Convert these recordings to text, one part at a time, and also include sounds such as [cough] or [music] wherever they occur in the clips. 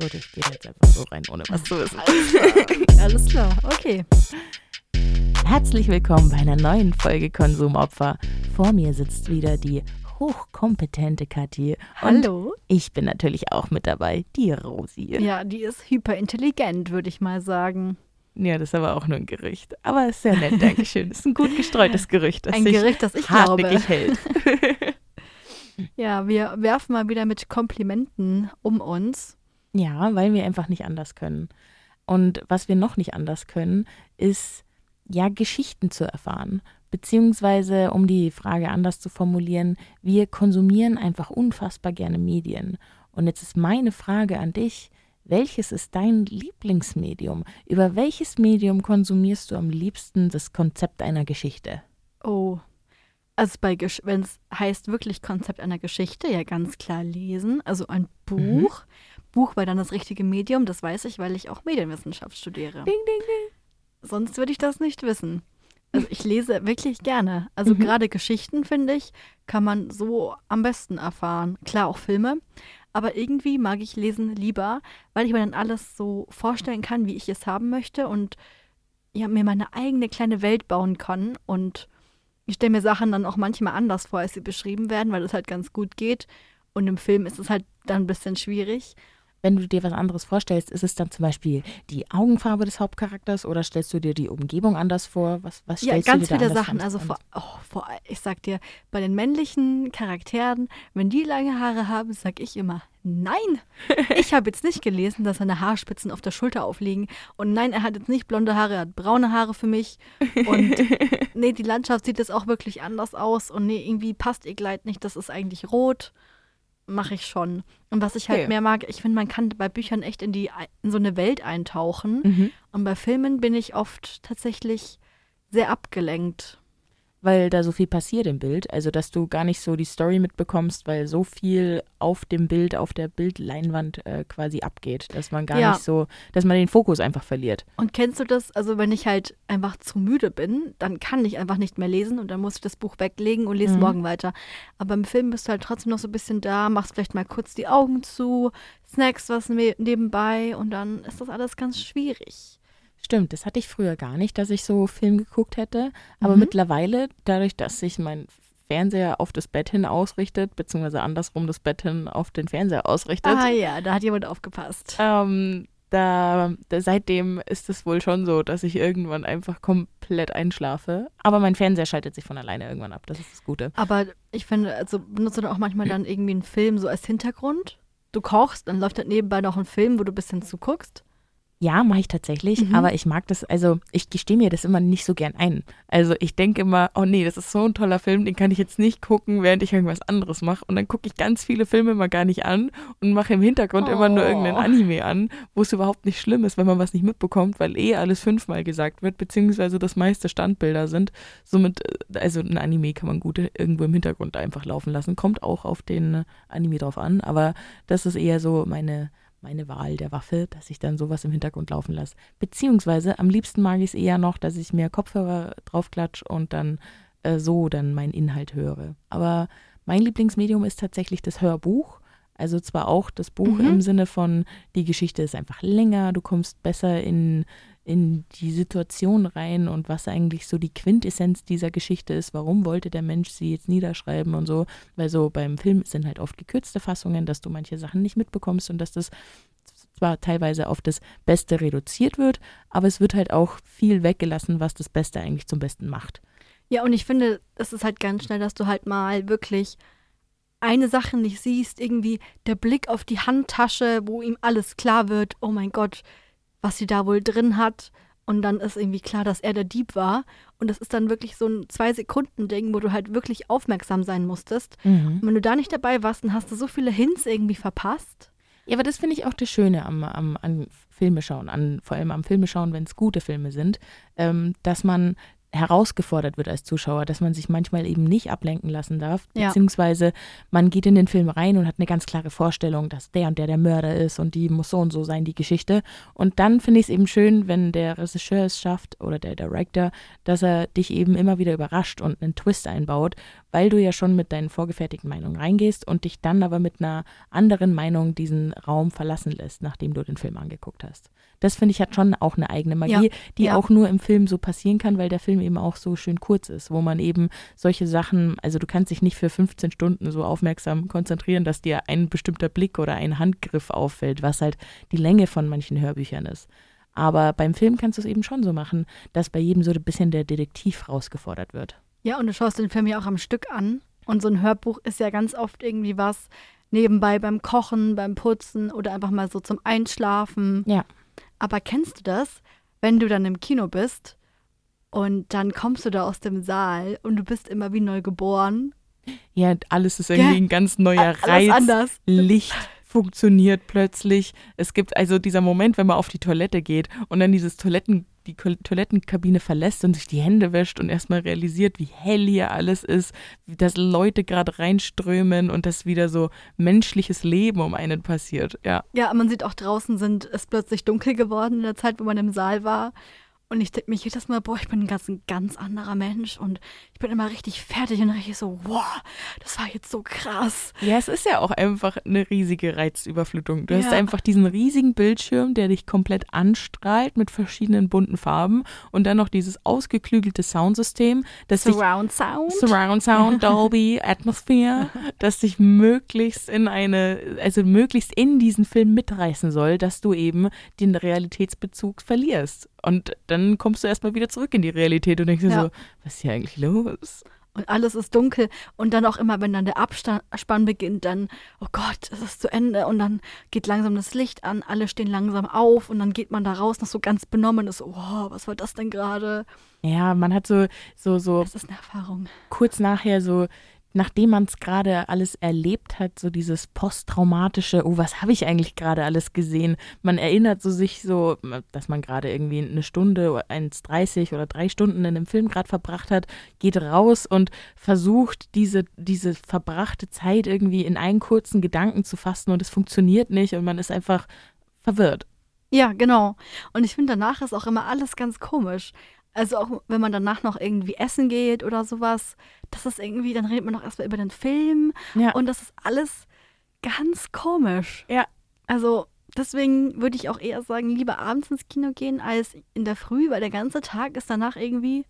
Gut, ich gehe jetzt einfach so rein, ohne was zu wissen. Alles klar, okay. Herzlich willkommen bei einer neuen Folge Konsumopfer. Vor mir sitzt wieder die hochkompetente Kathi. Und Hallo. ich bin natürlich auch mit dabei, die Rosi. Ja, die ist hyperintelligent, würde ich mal sagen. Ja, das ist aber auch nur ein Gerücht. Aber ist sehr nett, Dankeschön. Ist ein gut gestreutes Gerücht, das Ein sich Gerücht, das ich glaube. hartnäckig hält. [laughs] [laughs] Ja, wir werfen mal wieder mit Komplimenten um uns. Ja, weil wir einfach nicht anders können. Und was wir noch nicht anders können, ist ja Geschichten zu erfahren. Beziehungsweise, um die Frage anders zu formulieren, wir konsumieren einfach unfassbar gerne Medien. Und jetzt ist meine Frage an dich, welches ist dein Lieblingsmedium? Über welches Medium konsumierst du am liebsten das Konzept einer Geschichte? Oh. Also bei wenn es heißt wirklich Konzept einer Geschichte, ja ganz klar lesen. Also ein Buch. Buch war dann das richtige Medium, das weiß ich, weil ich auch Medienwissenschaft studiere. Ding, ding, ding. Sonst würde ich das nicht wissen. Also ich lese wirklich gerne. Also Mhm. gerade Geschichten, finde ich, kann man so am besten erfahren. Klar, auch Filme. Aber irgendwie mag ich Lesen lieber, weil ich mir dann alles so vorstellen kann, wie ich es haben möchte und ja, mir meine eigene kleine Welt bauen kann. Und ich stelle mir Sachen dann auch manchmal anders vor, als sie beschrieben werden, weil es halt ganz gut geht. Und im Film ist es halt dann ein bisschen schwierig. Wenn du dir was anderes vorstellst, ist es dann zum Beispiel die Augenfarbe des Hauptcharakters oder stellst du dir die Umgebung anders vor? Was, was Ja, stellst ganz du dir viele Sachen. Also vor, oh, vor, ich sag dir, bei den männlichen Charakteren, wenn die lange Haare haben, sag ich immer, nein. Ich habe jetzt nicht gelesen, dass seine Haarspitzen auf der Schulter aufliegen. Und nein, er hat jetzt nicht blonde Haare, er hat braune Haare für mich. Und [laughs] nee, die Landschaft sieht jetzt auch wirklich anders aus. Und nee, irgendwie passt ihr Kleid nicht, das ist eigentlich rot. Mache ich schon. Und was ich halt Okay. mehr mag, ich finde, man kann bei Büchern echt in, die, in so eine Welt eintauchen. Mhm. Und bei Filmen bin ich oft tatsächlich sehr abgelenkt. Weil da so viel passiert im Bild, also dass du gar nicht so die Story mitbekommst, weil so viel auf dem Bild, auf der Bildleinwand äh, quasi abgeht, dass man gar Ja. nicht so, dass man den Fokus einfach verliert. Und kennst du das? Also, wenn ich halt einfach zu müde bin, dann kann ich einfach nicht mehr lesen und dann muss ich das Buch weglegen und lese Mhm. morgen weiter. Aber im Film bist du halt trotzdem noch so ein bisschen da, machst vielleicht mal kurz die Augen zu, snackst was ne- nebenbei und dann ist das alles ganz schwierig. Stimmt, das hatte ich früher gar nicht, dass ich so Film geguckt hätte. Aber Mhm. mittlerweile, dadurch, dass sich mein Fernseher auf das Bett hin ausrichtet, beziehungsweise andersrum das Bett hin auf den Fernseher ausrichtet, Ah ja, da hat jemand aufgepasst. ähm, da, da seitdem ist es wohl schon so, dass ich irgendwann einfach komplett einschlafe. Aber mein Fernseher schaltet sich von alleine irgendwann ab. Das ist das Gute. Aber ich finde, also benutzt du dann auch manchmal dann irgendwie einen Film so als Hintergrund? Du kochst, dann läuft halt nebenbei noch ein Film, wo du ein bisschen zuguckst. Ja, mache ich tatsächlich, Mhm. aber ich mag das, also ich gestehe mir das immer nicht so gern ein. Also ich denke immer, oh nee, das ist so ein toller Film, den kann ich jetzt nicht gucken, während ich irgendwas anderes mache. Und dann gucke ich ganz viele Filme mal gar nicht an und mache im Hintergrund immer nur Oh. irgendeinen Anime an, wo es überhaupt nicht schlimm ist, wenn man was nicht mitbekommt, weil eh alles fünfmal gesagt wird, beziehungsweise das meiste Standbilder sind. Somit, äh, also ein Anime kann man gut irgendwo im Hintergrund einfach laufen lassen. Kommt auch auf den Anime drauf an, aber das ist eher so meine meine Wahl der Waffe, dass ich dann sowas im Hintergrund laufen lasse. Beziehungsweise am liebsten mag ich es eher noch, dass ich mir Kopfhörer draufklatsch und dann äh, so dann meinen Inhalt höre. Aber mein Lieblingsmedium ist tatsächlich das Hörbuch. Also zwar auch das Buch Mhm. im Sinne von, die Geschichte ist einfach länger, du kommst besser in, in die Situation rein und was eigentlich so die Quintessenz dieser Geschichte ist, warum wollte der Mensch sie jetzt niederschreiben und so. Weil so beim Film sind halt oft gekürzte Fassungen, dass du manche Sachen nicht mitbekommst und dass das zwar teilweise auf das Beste reduziert wird, aber es wird halt auch viel weggelassen, was das Beste eigentlich zum Besten macht. Ja, und ich finde, es ist halt ganz schnell, dass du halt mal wirklich eine Sache nicht siehst, irgendwie der Blick auf die Handtasche, wo ihm alles klar wird, oh mein Gott, was sie da wohl drin hat. Und dann ist irgendwie klar, dass er der Dieb war. Und das ist dann wirklich so ein Zwei-Sekunden-Ding, wo du halt wirklich aufmerksam sein musstest. Und wenn du da nicht dabei warst, dann hast du so viele Hints irgendwie verpasst. Ja, aber das finde ich auch das Schöne am, am an Filme schauen, an, vor allem am Filme schauen, wenn es gute Filme sind, ähm, dass man herausgefordert wird als Zuschauer, dass man sich manchmal eben nicht ablenken lassen darf, Ja. beziehungsweise man geht in den Film rein und hat eine ganz klare Vorstellung, dass der und der der Mörder ist und die muss so und so sein, die Geschichte. Und dann finde ich es eben schön, wenn der Regisseur es schafft oder der Director, dass er dich eben immer wieder überrascht und einen Twist einbaut, weil du ja schon mit deinen vorgefertigten Meinungen reingehst und dich dann aber mit einer anderen Meinung diesen Raum verlassen lässt, nachdem du den Film angeguckt hast. Das finde ich hat schon auch eine eigene Magie, Ja, die ja. auch nur im Film so passieren kann, weil der Film eben auch so schön kurz ist, wo man eben solche Sachen, also du kannst dich nicht für 15 Stunden so aufmerksam konzentrieren, dass dir ein bestimmter Blick oder ein Handgriff auffällt, was halt die Länge von manchen Hörbüchern ist. Aber beim Film kannst du es eben schon so machen, dass bei jedem so ein bisschen der Detektiv rausgefordert wird. Ja, und du schaust den Film ja auch am Stück an. Und so ein Hörbuch ist ja ganz oft irgendwie was nebenbei beim Kochen, beim Putzen oder einfach mal so zum Einschlafen. Ja. Aber kennst du das, wenn du dann im Kino bist und dann kommst du da aus dem Saal und du bist immer wie neu geboren? Ja, alles ist irgendwie Gell? ein ganz neuer Reiz. anders. Licht funktioniert plötzlich. Es gibt also dieser Moment, wenn man auf die Toilette geht und dann dieses Toiletten, die Toilettenkabine verlässt und sich die Hände wäscht und erstmal realisiert, wie hell hier alles ist, dass Leute gerade reinströmen und dass wieder so menschliches Leben um einen passiert. Ja. Ja, man sieht auch draußen sind es plötzlich dunkel geworden in der Zeit, wo man im Saal war. Und ich denke mir jedes Mal, boah, ich bin ein ganz, ein ganz anderer Mensch und ich bin immer richtig fertig und richtig so, wow, das war jetzt so krass. Ja, es ist ja auch einfach eine riesige Reizüberflutung. Du hast Ja. einfach diesen riesigen Bildschirm, der dich komplett anstrahlt mit verschiedenen bunten Farben und dann noch dieses ausgeklügelte Soundsystem, das dich Surround Sound. Surround Sound, [laughs] Dolby, Atmosphere, das dich möglichst in eine, also möglichst in diesen Film mitreißen soll, dass du eben den Realitätsbezug verlierst. Und dann kommst du erstmal wieder zurück in die Realität und denkst dir Ja. so, was ist hier eigentlich los? Und alles ist dunkel. Und dann auch immer, wenn dann der Abspann beginnt, dann, oh Gott, es ist zu Ende. Und dann geht langsam das Licht an, alle stehen langsam auf und dann geht man da raus, noch so ganz benommen ist, wow, was war das denn gerade? Ja, man hat so, so, so Das ist eine Erfahrung. kurz nachher so, nachdem man es gerade alles erlebt hat, so dieses posttraumatische, oh, was habe ich eigentlich gerade alles gesehen? Man erinnert so sich so, dass man gerade irgendwie eine Stunde oder 1,30 oder drei Stunden in einem Film gerade verbracht hat, geht raus und versucht, diese, diese verbrachte Zeit irgendwie in einen kurzen Gedanken zu fassen und es funktioniert nicht und man ist einfach verwirrt. Ja, genau. Und ich finde, danach ist auch immer alles ganz komisch. Also auch wenn man danach noch irgendwie essen geht oder sowas, das ist irgendwie, dann redet man noch erstmal über den Film Ja. und das ist alles ganz komisch. Ja. Also deswegen würde ich auch eher sagen, lieber abends ins Kino gehen als in der Früh, weil der ganze Tag ist danach irgendwie.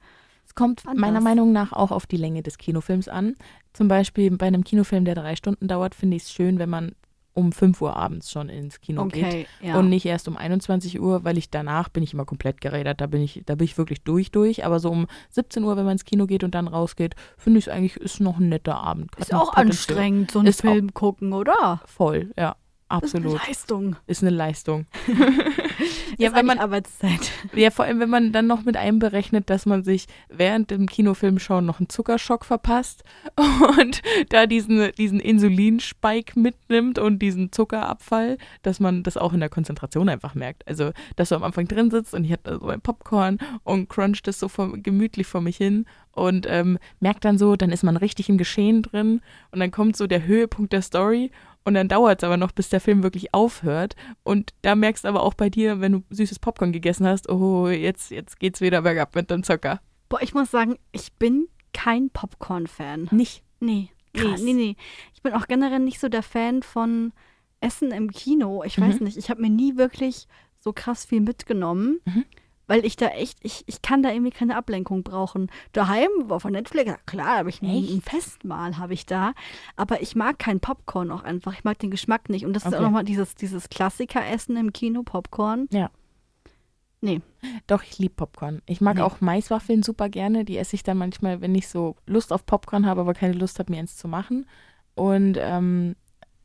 Es kommt Anders. meiner Meinung nach auch auf die Länge des Kinofilms an. Zum Beispiel bei einem Kinofilm, der drei Stunden dauert, finde ich es schön, wenn man um 5 Uhr abends schon ins Kino geht. ja. Und nicht erst um 21 Uhr, weil ich danach bin ich immer komplett gerädert. Da bin ich, da bin ich wirklich durch, durch. Aber so um 17 Uhr, wenn man ins Kino geht und dann rausgeht, finde ich es eigentlich, ist noch ein netter Abend. Hat ist auch Potenzial. anstrengend, so einen Ist Film gucken, oder? Voll, ja. Das ist Absolut. eine Leistung. Ist eine Leistung. [laughs] Ja, wenn man, Arbeitszeit. ja, vor allem, wenn man dann noch mit einberechnet, dass man sich während dem Kinofilm schauen noch einen Zuckerschock verpasst [laughs] und da diesen, diesen Insulinspike mitnimmt und diesen Zuckerabfall, dass man das auch in der Konzentration einfach merkt. Also, dass du am Anfang drin sitzt und ich hatte so ein Popcorn und cruncht das so vor, gemütlich vor mich hin und ähm, merkt dann so, dann ist man richtig im Geschehen drin und dann kommt so der Höhepunkt der Story und dann dauert es aber noch, bis der Film wirklich aufhört. Und da merkst du aber auch bei dir, wenn du süßes Popcorn gegessen hast, oh, jetzt, jetzt geht's wieder bergab mit dem Zucker. Boah, ich muss sagen, ich bin kein Popcorn-Fan. Nicht. Nee. Nee, Krass. nee, nee. Ich bin auch generell nicht so der Fan von Essen im Kino. Ich Mhm. weiß nicht, ich habe mir nie wirklich so krass viel mitgenommen, Mhm. Weil ich da echt, ich, ich kann da irgendwie keine Ablenkung brauchen. Daheim war von Netflix, klar, habe ich ein, Festmahl, habe ich da. Aber ich mag kein Popcorn auch einfach. Ich mag den Geschmack nicht. Und das ist Okay. auch nochmal dieses, dieses Klassiker-Essen im Kino, Popcorn. Ja. Nee. Doch, ich liebe Popcorn. Ich mag Nee. auch Maiswaffeln super gerne. Die esse ich dann manchmal, wenn ich so Lust auf Popcorn habe, aber keine Lust habe, mir eins zu machen. Und ähm,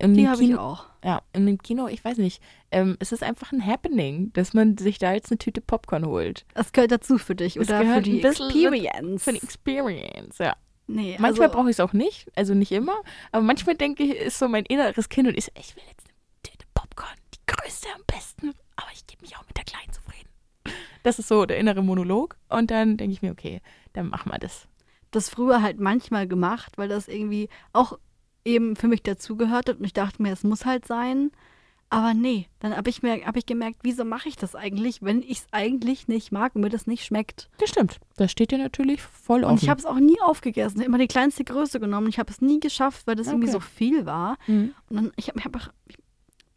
Die habe ich auch. ja, in dem Kino, ich weiß nicht, ähm, es ist einfach ein Happening, dass man sich da jetzt eine Tüte Popcorn holt. Das gehört dazu für dich Das oder für die Experience. Für die Experience, ja. nee, Manchmal also, brauche ich es auch nicht, also nicht immer, aber manchmal denke ich, ist so mein inneres Kind und ich so, ich will jetzt eine Tüte Popcorn, die größte am besten, aber ich gebe mich auch mit der kleinen zufrieden. Das ist so der innere Monolog und dann denke ich mir, okay, dann machen wir das. das früher halt manchmal gemacht, weil das irgendwie auch eben für mich dazugehört hat und ich dachte mir, es muss halt sein. Aber nee, dann habe ich, mir- hab ich gemerkt, wieso mache ich das eigentlich, wenn ich es eigentlich nicht mag und mir das nicht schmeckt. Das stimmt. Das steht dir natürlich voll offen. Und ich habe es auch nie aufgegessen. Immer die kleinste Größe genommen. Ich habe es nie geschafft, weil das irgendwie Okay. so viel war. Mhm. Und dann, ich habe hab auch, ich,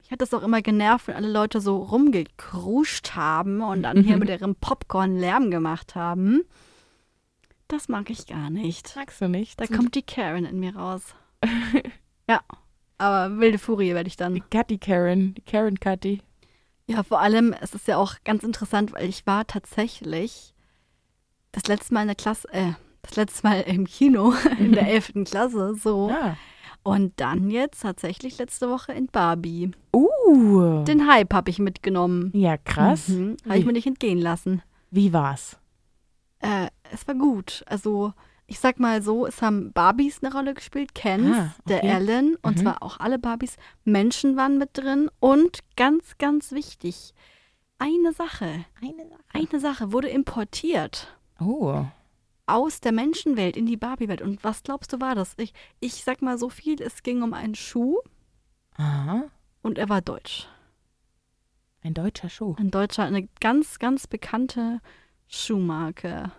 ich hatte das auch immer genervt, wenn alle Leute so rumgekruscht haben und dann hier Mhm. mit ihrem Popcorn Lärm gemacht haben. Das mag ich gar nicht. Magst du nicht? Da kommt die Karen in mir raus. [laughs] ja, aber wilde Furie werde ich die dann. Katy Karen, die Karen Katy. Ja, vor allem, es ist ja auch ganz interessant, weil ich war tatsächlich das letzte Mal in der Klasse, äh, das letzte Mal im Kino [laughs] in der 11. Klasse, so. Ah. Und dann jetzt tatsächlich letzte Woche in Barbie. Uh. Den Hype habe ich mitgenommen. Ja, krass. Mhm. Habe ich mir nicht entgehen lassen. Wie war's? Äh, es war gut. Also, ich sag mal so, es haben Barbies eine Rolle gespielt, Kens, Ah, der okay. Ellen, und Mhm. zwar auch alle Barbies. Menschen waren mit drin und ganz, ganz wichtig, eine Sache, Eine Sache. eine Sache wurde importiert Oh. aus der Menschenwelt in die Barbie-Welt. Und was glaubst du war das? Ich, ich sag mal so viel, es ging um einen Schuh Aha. und er war deutsch. Ein deutscher Schuh. Ein deutscher, eine ganz, ganz bekannte Schuhmarke.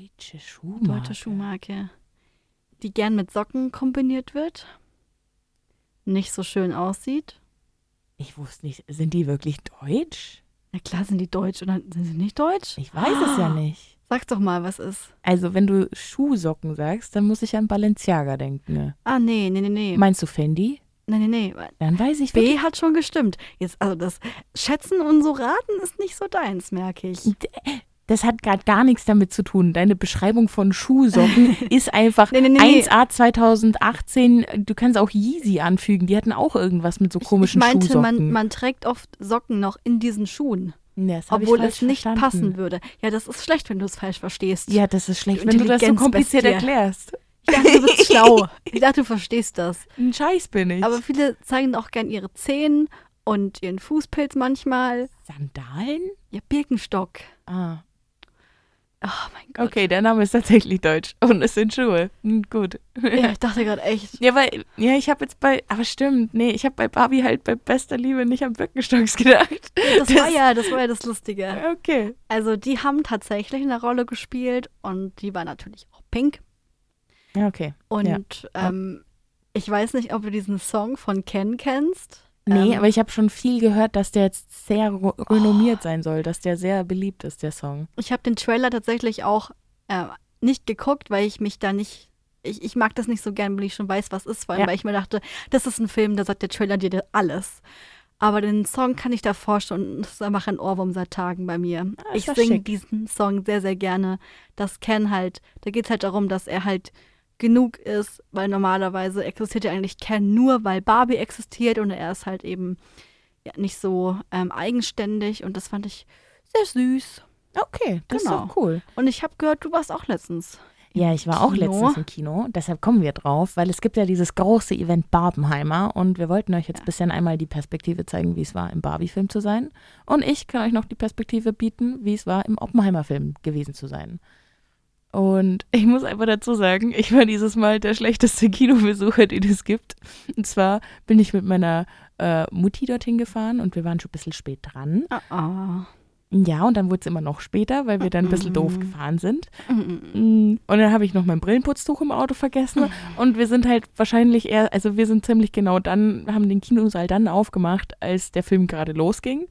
Deutsche Schuhmarke. Deutsche Schuhmarke. Die gern mit Socken kombiniert wird. Nicht so schön aussieht. Ich wusste nicht, sind die wirklich deutsch? Na klar sind die deutsch oder sind sie nicht deutsch? Ich weiß es ja nicht. Sag doch mal, was ist. Also, wenn du Schuhsocken sagst, dann muss ich an Balenciaga denken. ne? Ah, nee, nee, nee, nee. Meinst du Fendi? Nee, nee, nee. Dann weiß ich wirklich. B hat schon gestimmt. Jetzt, also das Schätzen und so raten ist nicht so deins, merke ich. Das hat gerade gar nichts damit zu tun. Deine Beschreibung von Schuhsocken [laughs] ist einfach Nee, nee, nee, nee. 1A 2018. Du kannst auch Yeezy anfügen. Die hatten auch irgendwas mit so Ich, ich komischen meinte, Schuhsocken. man, man trägt oft Socken noch in diesen Schuhen, ich obwohl es nicht verstanden. passen würde. Ja, das ist schlecht, wenn du es falsch verstehst. Ja, das ist schlecht, wenn du das so kompliziert erklärst. Ich dachte, du bist [laughs] schlau. Ich dachte, du verstehst das. Ein Scheiß bin ich. Aber viele zeigen auch gern ihre Zehen und ihren Fußpilz manchmal. Sandalen? Ja, Birkenstock. Ah, Oh mein Gott. okay, der Name ist tatsächlich deutsch. Und es sind Schuhe. Hm, gut. Ja, ich [laughs] dachte gerade echt. Ja, weil, ja, ich habe jetzt bei, aber stimmt, nee, ich habe bei Barbie halt bei bester Liebe nicht an Birkenstocks [laughs] gedacht. Das war ja, das war ja das Lustige. Okay. Also die haben tatsächlich eine Rolle gespielt und die war natürlich auch pink. Ja, okay. Und Ja. ähm, ich weiß nicht, ob du diesen Song von Ken kennst. Nee, ähm, aber ich habe schon viel gehört, dass der jetzt sehr renommiert sein soll, dass der sehr beliebt ist, der Song. Ich habe den Trailer tatsächlich auch äh, nicht geguckt, weil ich mich da nicht. Ich, ich mag das nicht so gern, weil ich schon weiß, was ist. Vor allem, Ja. weil ich mir dachte, das ist ein Film, da sagt der Trailer dir alles. Aber den Song kann ich davor schon. Das ist einfach ein Ohrwurm seit Tagen bei mir. Ah, ich singe diesen Song sehr, sehr gerne. Das Ken halt. Da geht es halt darum, dass er halt genug ist, weil normalerweise existiert ja eigentlich Ken nur, weil Barbie existiert und er ist halt eben ja, nicht so ähm, eigenständig und das fand ich sehr süß. Okay, das Genau. ist doch cool. Und ich habe gehört, du warst auch letztens. Ja, ich war auch Kino. letztens im Kino, deshalb kommen wir drauf, weil es gibt ja dieses große Event Barbenheimer und wir wollten euch jetzt ein bisschen einmal die Perspektive zeigen, wie es war, im Barbie-Film zu sein. Und ich kann euch noch die Perspektive bieten, wie es war, im Oppenheimer-Film gewesen zu sein. Und ich muss einfach dazu sagen, ich war dieses Mal der schlechteste Kinobesucher, den es gibt. Und zwar bin ich mit meiner äh, Mutti dorthin gefahren und wir waren schon ein bisschen spät dran. Ah, ah. Ja, und dann wurde es immer noch später, weil wir dann ein bisschen doof gefahren sind. Mm, Mm, Und dann habe ich noch mein Brillenputztuch im Auto vergessen. Und wir sind halt wahrscheinlich eher, also wir sind ziemlich genau dann, haben den Kinosaal dann aufgemacht, als der Film gerade losging.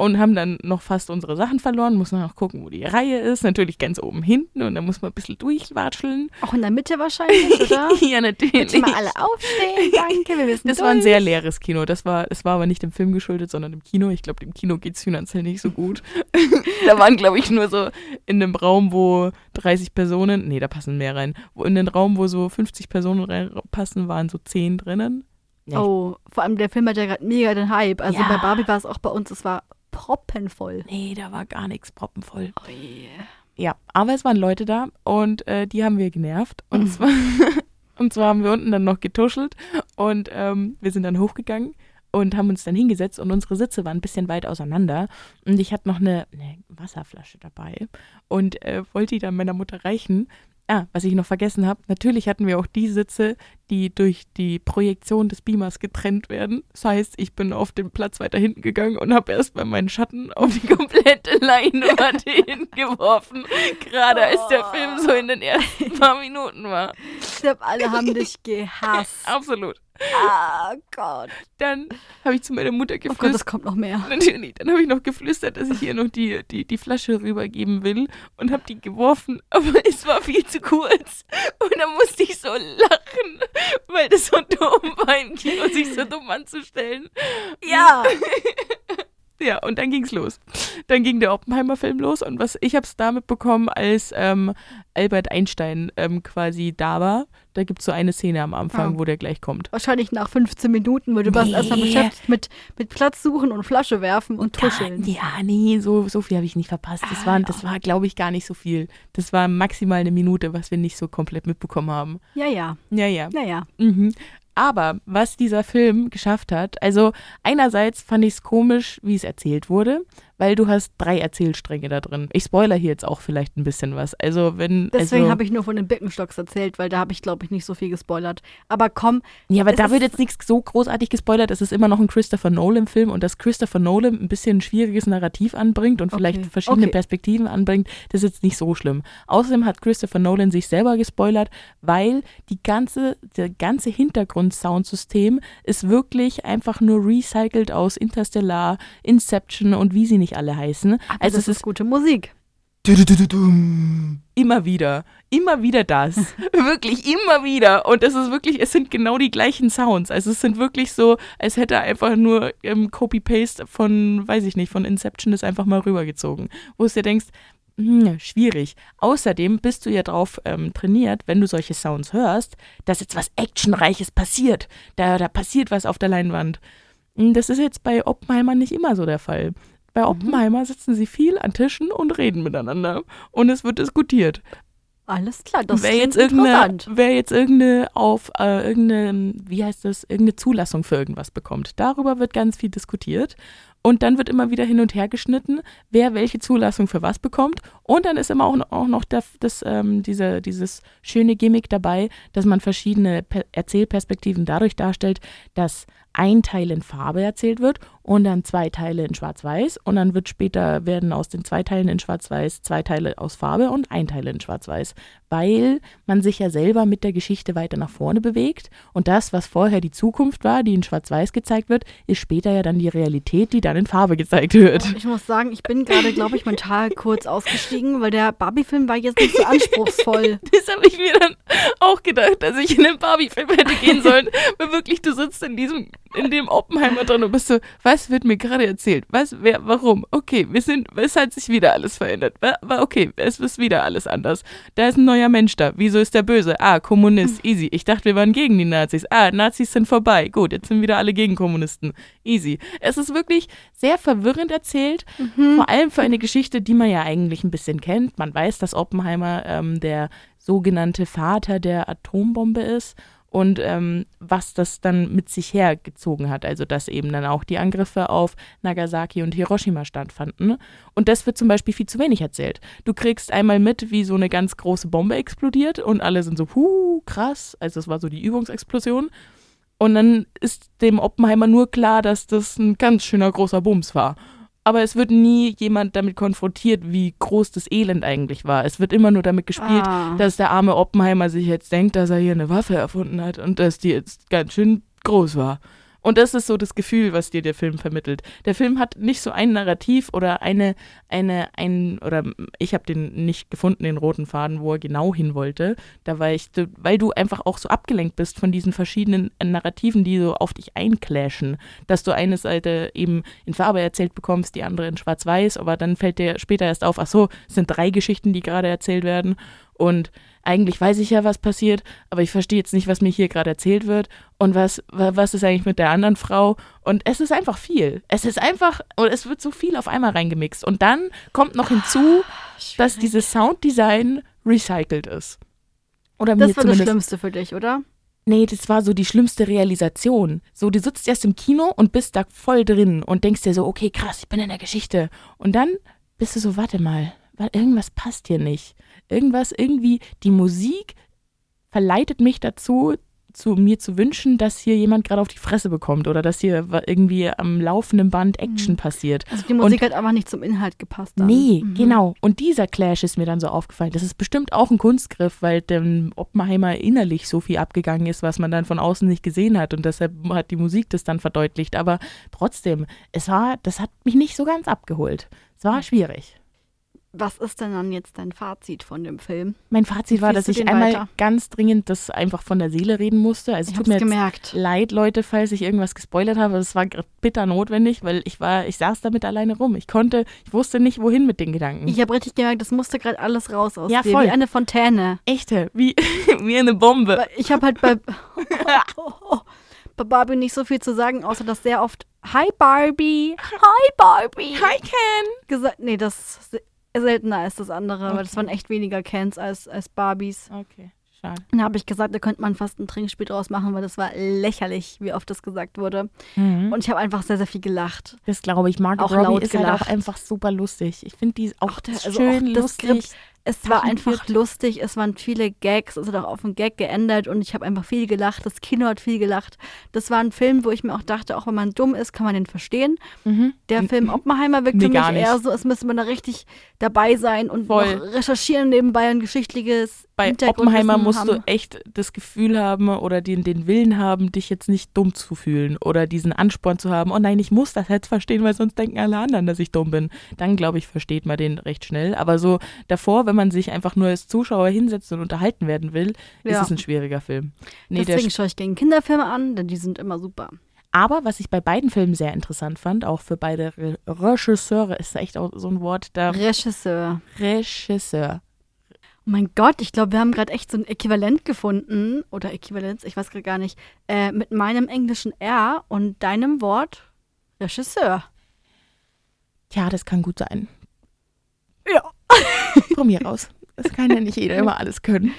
Und haben dann noch fast unsere Sachen verloren, muss noch gucken, wo die Reihe ist. Natürlich ganz oben hinten und dann muss man ein bisschen durchwatscheln. Auch in der Mitte wahrscheinlich, [laughs] oder? ja, natürlich. Bitte mal alle aufstehen, danke, wir wissen Das war ein sehr leeres Kino. Das war, es war aber nicht dem Film geschuldet, sondern dem Kino. Ich glaube, dem Kino geht es finanziell nicht so gut. [laughs] da waren, glaube ich, nur so in einem Raum, wo 30 Personen, nee, da passen mehr rein, wo in den Raum, wo so 50 Personen reinpassen, waren so 10 drinnen. Ja, Oh, vor allem der Film hat ja gerade mega den Hype. Also Ja. bei Barbie war es auch bei uns, es war proppenvoll. nee, da war gar nichts proppenvoll. Oh yeah. Ja, aber es waren Leute da und äh, die haben wir genervt. Und, zwar, [laughs] und zwar haben wir unten dann noch getuschelt und ähm, wir sind dann hochgegangen und haben uns dann hingesetzt und unsere Sitze waren ein bisschen weit auseinander. Und ich hatte noch eine, eine Wasserflasche dabei und äh, wollte die dann meiner Mutter reichen. Ah, was ich noch vergessen habe, natürlich hatten wir auch die Sitze, die durch die Projektion des Beamers getrennt werden. Das heißt, ich bin auf den Platz weiter hinten gegangen und habe erstmal meinen Schatten auf die komplette Leinwand [laughs] hingeworfen, gerade als der Film so in den ersten [laughs] paar Minuten war. Ich glaube, alle haben dich gehasst. Absolut. Ah Gott. Dann habe ich zu meiner Mutter Oh Gott, geflüstert. das kommt noch mehr. [laughs] Natürlich. Dann habe ich noch geflüstert, dass ich ihr noch die, die, die Flasche rübergeben will und habe die geworfen, [laughs] aber es war viel zu kurz. Und dann musste ich so lachen, weil das so dumm war, im Kino sich so dumm anzustellen. Ja. [laughs] Ja, und dann ging's los. Dann ging der Oppenheimer-Film los und was ich habe es damit bekommen, als ähm, Albert Einstein ähm, quasi da war. Da gibt's so eine Szene am Anfang, Ah. wo der gleich kommt. Wahrscheinlich nach 15 Minuten, weil du warst Nee. erstmal beschäftigt mit, mit Platz suchen und Flasche werfen und tuscheln. Ja, nee, so, so viel habe ich nicht verpasst. Das Ah, war, ja. das war glaube ich, gar nicht so viel. Das war maximal eine Minute, was wir nicht so komplett mitbekommen haben. Ja, ja. Ja, ja. Naja. Mhm. Aber was dieser Film geschafft hat, also einerseits fand ich es komisch, wie es erzählt wurde, weil du hast drei Erzählstränge da drin. Ich spoiler hier jetzt auch vielleicht ein bisschen was. Also wenn Deswegen also, habe ich nur von den Birkenstocks erzählt, weil da habe ich, glaube ich, nicht so viel gespoilert. Aber komm, Ja, aber da wird jetzt nichts so großartig gespoilert. Es ist immer noch ein Christopher Nolan-Film und dass Christopher Nolan ein bisschen ein schwieriges Narrativ anbringt und vielleicht Okay, verschiedene okay. Perspektiven anbringt, das ist jetzt nicht so schlimm. Außerdem hat Christopher Nolan sich selber gespoilert, weil die ganze, der ganze Hintergrund-Soundsystem ist wirklich einfach nur recycelt aus Interstellar, Inception und wie sie nicht alle heißen. aber also das es ist ist gute Musik. immer wieder, immer wieder das. [laughs] wirklich, immer wieder. Und es ist wirklich, es sind genau die gleichen Sounds. Also es sind wirklich so, als hätte er einfach nur ähm, Copy-Paste von, weiß ich nicht, von Inception das einfach mal rübergezogen. Wo du dir denkst, hm, schwierig. Außerdem bist du ja drauf ähm, trainiert, wenn du solche Sounds hörst, dass jetzt was Actionreiches passiert. Da, da passiert was auf der Leinwand. Hm, Das ist jetzt bei Oppenheimer nicht immer so der Fall. Bei Oppenheimer sitzen sie viel an Tischen und reden miteinander. Und es wird diskutiert. Alles klar, das Wer klingt jetzt irgendeine, interessant. wer jetzt irgendeine auf äh, irgendeine, wie heißt das, irgendeine Zulassung für irgendwas bekommt. Darüber wird ganz viel diskutiert. Und dann wird immer wieder hin und her geschnitten, wer welche Zulassung für was bekommt. Und dann ist immer auch, auch noch der, das, ähm, diese, dieses schöne Gimmick dabei, dass man verschiedene Pe Erzählperspektiven dadurch darstellt, dass ein Teil in Farbe erzählt wird und dann zwei Teile in Schwarz-Weiß. Und dann wird später werden aus den zwei Teilen in Schwarz-Weiß zwei Teile aus Farbe und ein Teil in Schwarz-Weiß. Weil man sich ja selber mit der Geschichte weiter nach vorne bewegt. Und das, was vorher die Zukunft war, die in Schwarz-Weiß gezeigt wird, ist später ja dann die Realität, die dann in Farbe gezeigt wird. Ich muss sagen, ich bin gerade, glaube ich, mental kurz ausgestiegen, weil der Barbie-Film war jetzt nicht so anspruchsvoll. [laughs] Das habe ich mir dann auch gedacht, dass ich in den Barbie-Film hätte gehen sollen. Weil wirklich, du sitzt in diesem, in dem Oppenheimer drin und bist so, was wird mir gerade erzählt? Was, wer, warum? Okay, wir sind, es hat sich wieder alles verändert. Okay, es ist wieder alles anders. Da ist ein neuer Mensch da. Wieso ist der böse? Ah, Kommunist, easy. Ich dachte, wir waren gegen die Nazis. Ah, Nazis sind vorbei. Gut, jetzt sind wieder alle gegen Kommunisten. Easy. Es ist wirklich sehr verwirrend erzählt. Vor allem für eine Geschichte, die man ja eigentlich ein bisschen kennt. Man weiß, dass Oppenheimer ähm, der sogenannte Vater der Atombombe ist und ähm, was das dann mit sich hergezogen hat. Also dass eben dann auch die Angriffe auf Nagasaki und Hiroshima stattfanden. Und das wird zum Beispiel viel zu wenig erzählt. Du kriegst einmal mit, wie so eine ganz große Bombe explodiert und alle sind so, huh, krass. Also es war so die Übungsexplosion. Und dann ist dem Oppenheimer nur klar, dass das ein ganz schöner großer Bums war. Aber es wird nie jemand damit konfrontiert, wie groß das Elend eigentlich war. Es wird immer nur damit gespielt, Ah. dass der arme Oppenheimer sich jetzt denkt, dass er hier eine Waffe erfunden hat und dass die jetzt ganz schön groß war. Und das ist so das Gefühl, was dir der Film vermittelt. Der Film hat nicht so ein Narrativ oder eine, eine, ein, oder ich habe den nicht gefunden, den roten Faden, wo er genau hin wollte. Da war ich, weil du einfach auch so abgelenkt bist von diesen verschiedenen Narrativen, die so auf dich einclashen. Dass du eine Seite eben in Farbe erzählt bekommst, die andere in Schwarz-Weiß, aber dann fällt dir später erst auf, ach so, es sind drei Geschichten, die gerade erzählt werden. Und eigentlich weiß ich ja, was passiert, aber ich verstehe jetzt nicht, was mir hier gerade erzählt wird und was, wa- was ist eigentlich mit der anderen Frau. Und es ist einfach viel. Es ist einfach, und es wird so viel auf einmal reingemixt. Und dann kommt noch hinzu, dass dieses Sounddesign recycelt ist. Oder Das war das. Schlimmste für dich, oder? Nee, das war so die schlimmste Realisation. So, du sitzt erst im Kino und bist da voll drin und denkst dir so, okay, krass, ich bin in der Geschichte. Und dann bist du so, warte mal, wa- irgendwas passt hier nicht. Irgendwas, irgendwie die Musik verleitet mich dazu, zu mir zu wünschen, dass hier jemand gerade auf die Fresse bekommt oder dass hier irgendwie am laufenden Band Action Mhm. passiert. Also die Musik hat aber nicht zum Inhalt gepasst. Dann. Nee, Mhm. genau. Und dieser Clash ist mir dann so aufgefallen. Das ist bestimmt auch ein Kunstgriff, weil dem Oppenheimer innerlich so viel abgegangen ist, was man dann von außen nicht gesehen hat. Und deshalb hat die Musik das dann verdeutlicht. Aber trotzdem, es war, das hat mich nicht so ganz abgeholt. Es war schwierig. Was ist denn dann jetzt dein Fazit von dem Film? Mein Fazit war, dass ich einmal weiter? ganz dringend das einfach von der Seele reden musste. Also es Ich tut mir jetzt gemerkt. leid, Leute, falls ich irgendwas gespoilert habe. Das war bitter notwendig, weil ich war, ich saß damit alleine rum. Ich konnte, ich wusste nicht, wohin mit den Gedanken. Ich habe richtig gemerkt, das musste gerade alles raus aus Ja, dir, voll. wie eine Fontäne. Echte, wie, [laughs] wie eine Bombe. Ich habe halt bei, [laughs] bei Barbie nicht so viel zu sagen, außer dass sehr oft Hi Barbie, Hi Barbie Hi, Ken. gesagt. Nee, das seltener als das andere, weil das Okay. waren echt weniger Cans als, als Barbies. Okay, schade. Dann habe ich gesagt, da könnte man fast ein Trinkspiel draus machen, weil das war lächerlich, wie oft das gesagt wurde. Mhm. Und ich habe einfach sehr, sehr viel gelacht. Das glaube ich. Margot Auch Robbie laut ist halt auch gelacht. einfach super lustig. Ich finde die auch Auch der- also schön auch das lustig. Es war einfach lustig, es waren viele Gags, es hat auch auf einen Gag geändert und ich habe einfach viel gelacht. Das Kino hat viel gelacht. Das war ein Film, wo ich mir auch dachte, auch wenn man dumm ist, kann man den verstehen. Mhm. Der Film Oppenheimer wirkt Nee, für mich eher so, als müsste man da richtig dabei sein und noch recherchieren nebenbei ein geschichtliches Bei Oppenheimer musst haben. du echt das Gefühl haben oder den, den Willen haben, dich jetzt nicht dumm zu fühlen oder diesen Ansporn zu haben, oh nein, ich muss das jetzt verstehen, weil sonst denken alle anderen, dass ich dumm bin. Dann, glaube ich, versteht man den recht schnell. Aber so davor, wenn man sich einfach nur als Zuschauer hinsetzt und unterhalten werden will, ist Ja. es ein schwieriger Film. Nee, Deswegen schaue ich gegen Kinderfilme an, denn die sind immer super. Aber was ich bei beiden Filmen sehr interessant fand, auch für beide Re Regisseure, ist echt auch so ein Wort, da Regisseur. Regisseur. Mein Gott, ich glaube, wir haben gerade echt so ein Äquivalent gefunden. Oder Äquivalenz, ich weiß gerade gar nicht. Äh, mit meinem englischen R und deinem Wort Regisseur. Tja, das kann gut sein. Ja. [laughs] Von mir aus. Das kann ja nicht jeder immer alles können.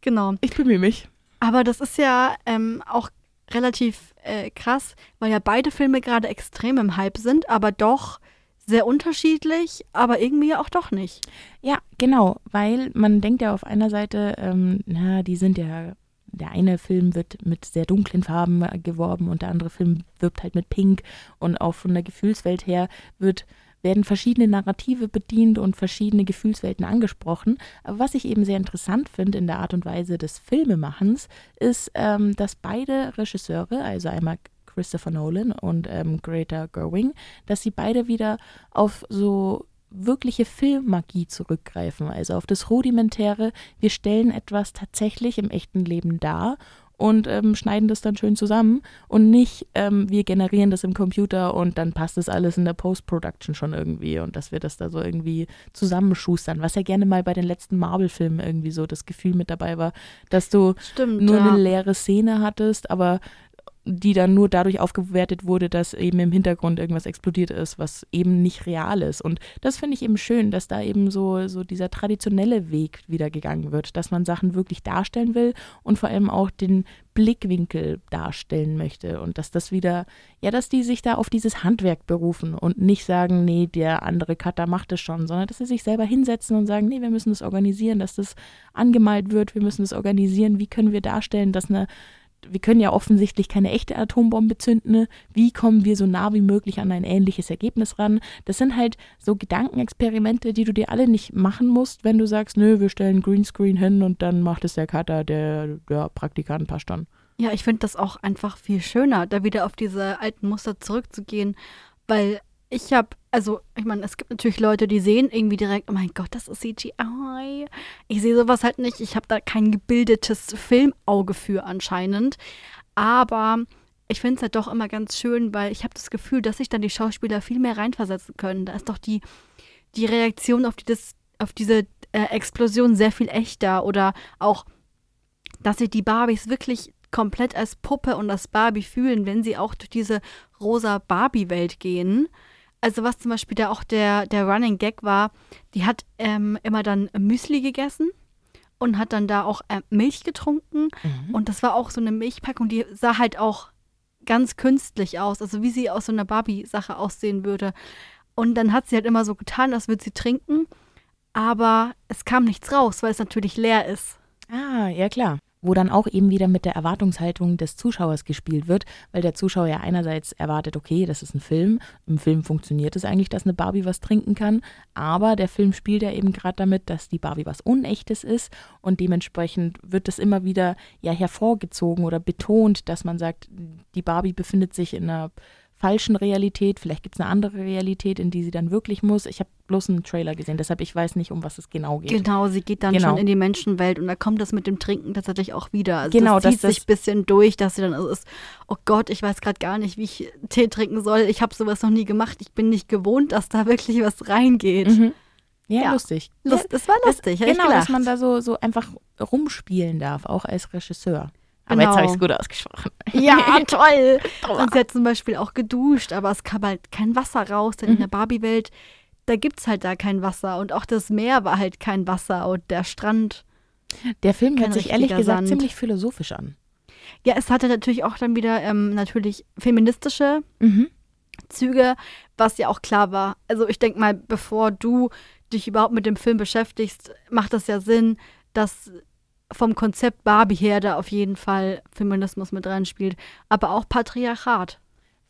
Genau. Ich bemühe mich. Aber das ist ja ähm, auch relativ äh, krass, weil ja beide Filme gerade extrem im Hype sind, aber doch sehr unterschiedlich, aber irgendwie auch doch nicht. Ja, genau, weil man denkt ja auf einer Seite, ähm, na, die sind ja, der eine Film wird mit sehr dunklen Farben geworben und der andere Film wirbt halt mit Pink und auch von der Gefühlswelt her wird werden verschiedene Narrative bedient und verschiedene Gefühlswelten angesprochen. Aber was ich eben sehr interessant finde in der Art und Weise des Filmemachens, ist, ähm, dass beide Regisseure, also einmal Christopher Nolan und ähm, Greta Gerwig, dass sie beide wieder auf so wirkliche Filmmagie zurückgreifen, also auf das Rudimentäre. Wir stellen etwas tatsächlich im echten Leben dar und ähm, schneiden das dann schön zusammen und nicht, ähm, wir generieren das im Computer und dann passt das alles in der Post-Production schon irgendwie und dass wir das da so irgendwie zusammenschustern, was ja gerne mal bei den letzten Marvel-Filmen irgendwie so das Gefühl mit dabei war, dass du Stimmt. nur ja. eine leere Szene hattest, aber die dann nur dadurch aufgewertet wurde, dass eben im Hintergrund irgendwas explodiert ist, was eben nicht real ist. Und das finde ich eben schön, dass da eben so, so dieser traditionelle Weg wieder gegangen wird, dass man Sachen wirklich darstellen will und vor allem auch den Blickwinkel darstellen möchte und dass das wieder, ja, dass die sich da auf dieses Handwerk berufen und nicht sagen, nee, der andere Cutter macht es schon, sondern dass sie sich selber hinsetzen und sagen, nee, wir müssen das organisieren, dass das angemalt wird, wir müssen das organisieren, wie können wir darstellen, dass eine wir können ja offensichtlich keine echte Atombombe zünden. Wie kommen wir so nah wie möglich an ein ähnliches Ergebnis ran? Das sind halt so Gedankenexperimente, die du dir alle nicht machen musst, wenn du sagst, nö, wir stellen Greenscreen hin und dann macht es der Cutter, der, der Praktikant passt dann. Ja, ich finde das auch einfach viel schöner, da wieder auf diese alten Muster zurückzugehen, weil ich habe, also ich meine, es gibt natürlich Leute, die sehen irgendwie direkt, oh mein Gott, das ist CGI. Ich sehe sowas halt nicht. Ich habe da kein gebildetes Filmauge für anscheinend. Aber ich finde es halt doch immer ganz schön, weil ich habe das Gefühl, dass sich dann die Schauspieler viel mehr reinversetzen können. Da ist doch die, die Reaktion auf, die, auf diese äh, Explosion sehr viel echter oder auch, dass sich die Barbies wirklich komplett als Puppe und als Barbie fühlen, wenn sie auch durch diese rosa Barbie-Welt gehen. Also was zum Beispiel da auch der, der Running Gag war, die hat ähm, immer dann Müsli gegessen und hat dann da auch äh, Milch getrunken. Und das war auch so eine Milchpackung, die sah halt auch ganz künstlich aus, also wie sie aus so einer Barbie-Sache aussehen würde. Und dann hat sie halt immer so getan, als würde sie trinken. aber es kam nichts raus, weil es natürlich leer ist. Ah, ja klar. Wo dann auch eben wieder mit der Erwartungshaltung des Zuschauers gespielt wird, weil der Zuschauer ja einerseits erwartet, okay, das ist ein Film. Im Film funktioniert es eigentlich, dass eine Barbie was trinken kann, aber der Film spielt ja eben gerade damit, dass die Barbie was Unechtes ist und dementsprechend wird es immer wieder ja hervorgezogen oder betont, dass man sagt, die Barbie befindet sich in einer falschen Realität. Vielleicht gibt es eine andere Realität, in die sie dann wirklich muss. Ich habe bloß einen Trailer gesehen, deshalb ich weiß nicht, um was es genau geht. Genau, sie geht dann genau. schon in die Menschenwelt und da kommt das mit dem Trinken tatsächlich auch wieder. Also genau, das zieht das, sich ein bisschen durch, dass sie dann also ist, oh Gott, ich weiß gerade gar nicht, wie ich Tee trinken soll. Ich habe sowas noch nie gemacht. Ich bin nicht gewohnt, dass da wirklich was reingeht. Mhm. Ja, ja, lustig. Lust, das war lustig, das, Genau, dass man da so, so einfach rumspielen darf, auch als Regisseur. Aber jetzt habe ich es gut ausgesprochen. Ja, [laughs] toll. Und sie hat zum Beispiel auch geduscht, aber es kam halt kein Wasser raus, denn mhm. in der Barbie-Welt, da gibt es halt da kein Wasser. Und auch das Meer war halt kein Wasser und der Strand. Der Film hört sich ehrlich gesagt Sand. ziemlich philosophisch an. Ja, es hatte natürlich auch dann wieder ähm, natürlich feministische mhm. Züge, was ja auch klar war. Also ich denke mal, bevor du dich überhaupt mit dem Film beschäftigst, macht das ja Sinn, dass vom Konzept Barbie her da auf jeden Fall Feminismus mit reinspielt, aber auch Patriarchat.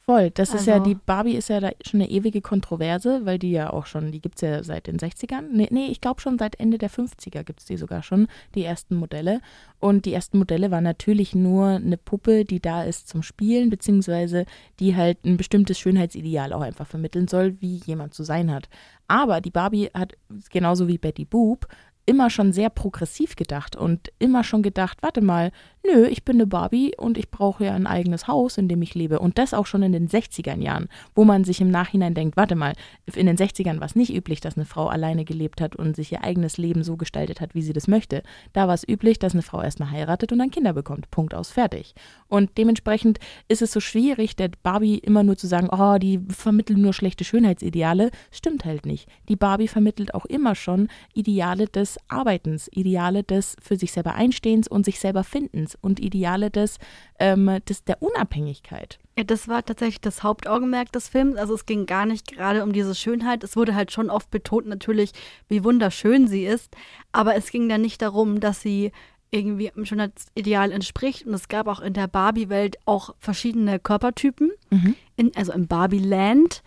Voll, das also. ist ja, also die Barbie ist ja da schon eine ewige Kontroverse, weil die ja auch schon, die gibt es ja seit den 60ern. Nee, nee ich glaube schon seit Ende der 50er gibt es die sogar schon, die ersten Modelle. Und die ersten Modelle waren natürlich nur eine Puppe, die da ist zum Spielen, beziehungsweise die halt ein bestimmtes Schönheitsideal auch einfach vermitteln soll, wie jemand zu sein hat. Aber die Barbie hat genauso wie Betty Boop immer schon sehr progressiv gedacht und immer schon gedacht, warte mal, nö, ich bin eine Barbie und ich brauche ja ein eigenes Haus, in dem ich lebe. Und das auch schon in den 60er Jahren, wo man sich im Nachhinein denkt, warte mal, in den 60ern war es nicht üblich, dass eine Frau alleine gelebt hat und sich ihr eigenes Leben so gestaltet hat, wie sie das möchte. Da war es üblich, dass eine Frau erstmal heiratet und dann Kinder bekommt. Punkt aus, fertig. Und dementsprechend ist es so schwierig, der Barbie immer nur zu sagen, oh, die vermitteln nur schlechte Schönheitsideale. Stimmt halt nicht. Die Barbie vermittelt auch immer schon Ideale des Arbeitens, Ideale des für sich selber Einstehens und sich selber Findens und Ideale des, ähm, des der Unabhängigkeit. Ja, das war tatsächlich das Hauptaugenmerk des Films. Also es ging gar nicht gerade um diese Schönheit. Es wurde halt schon oft betont natürlich, wie wunderschön sie ist. Aber es ging dann nicht darum, dass sie irgendwie im Schönheitsideal entspricht. Und es gab auch in der Barbie-Welt auch verschiedene Körpertypen, mhm. in, also im Barbie-Land.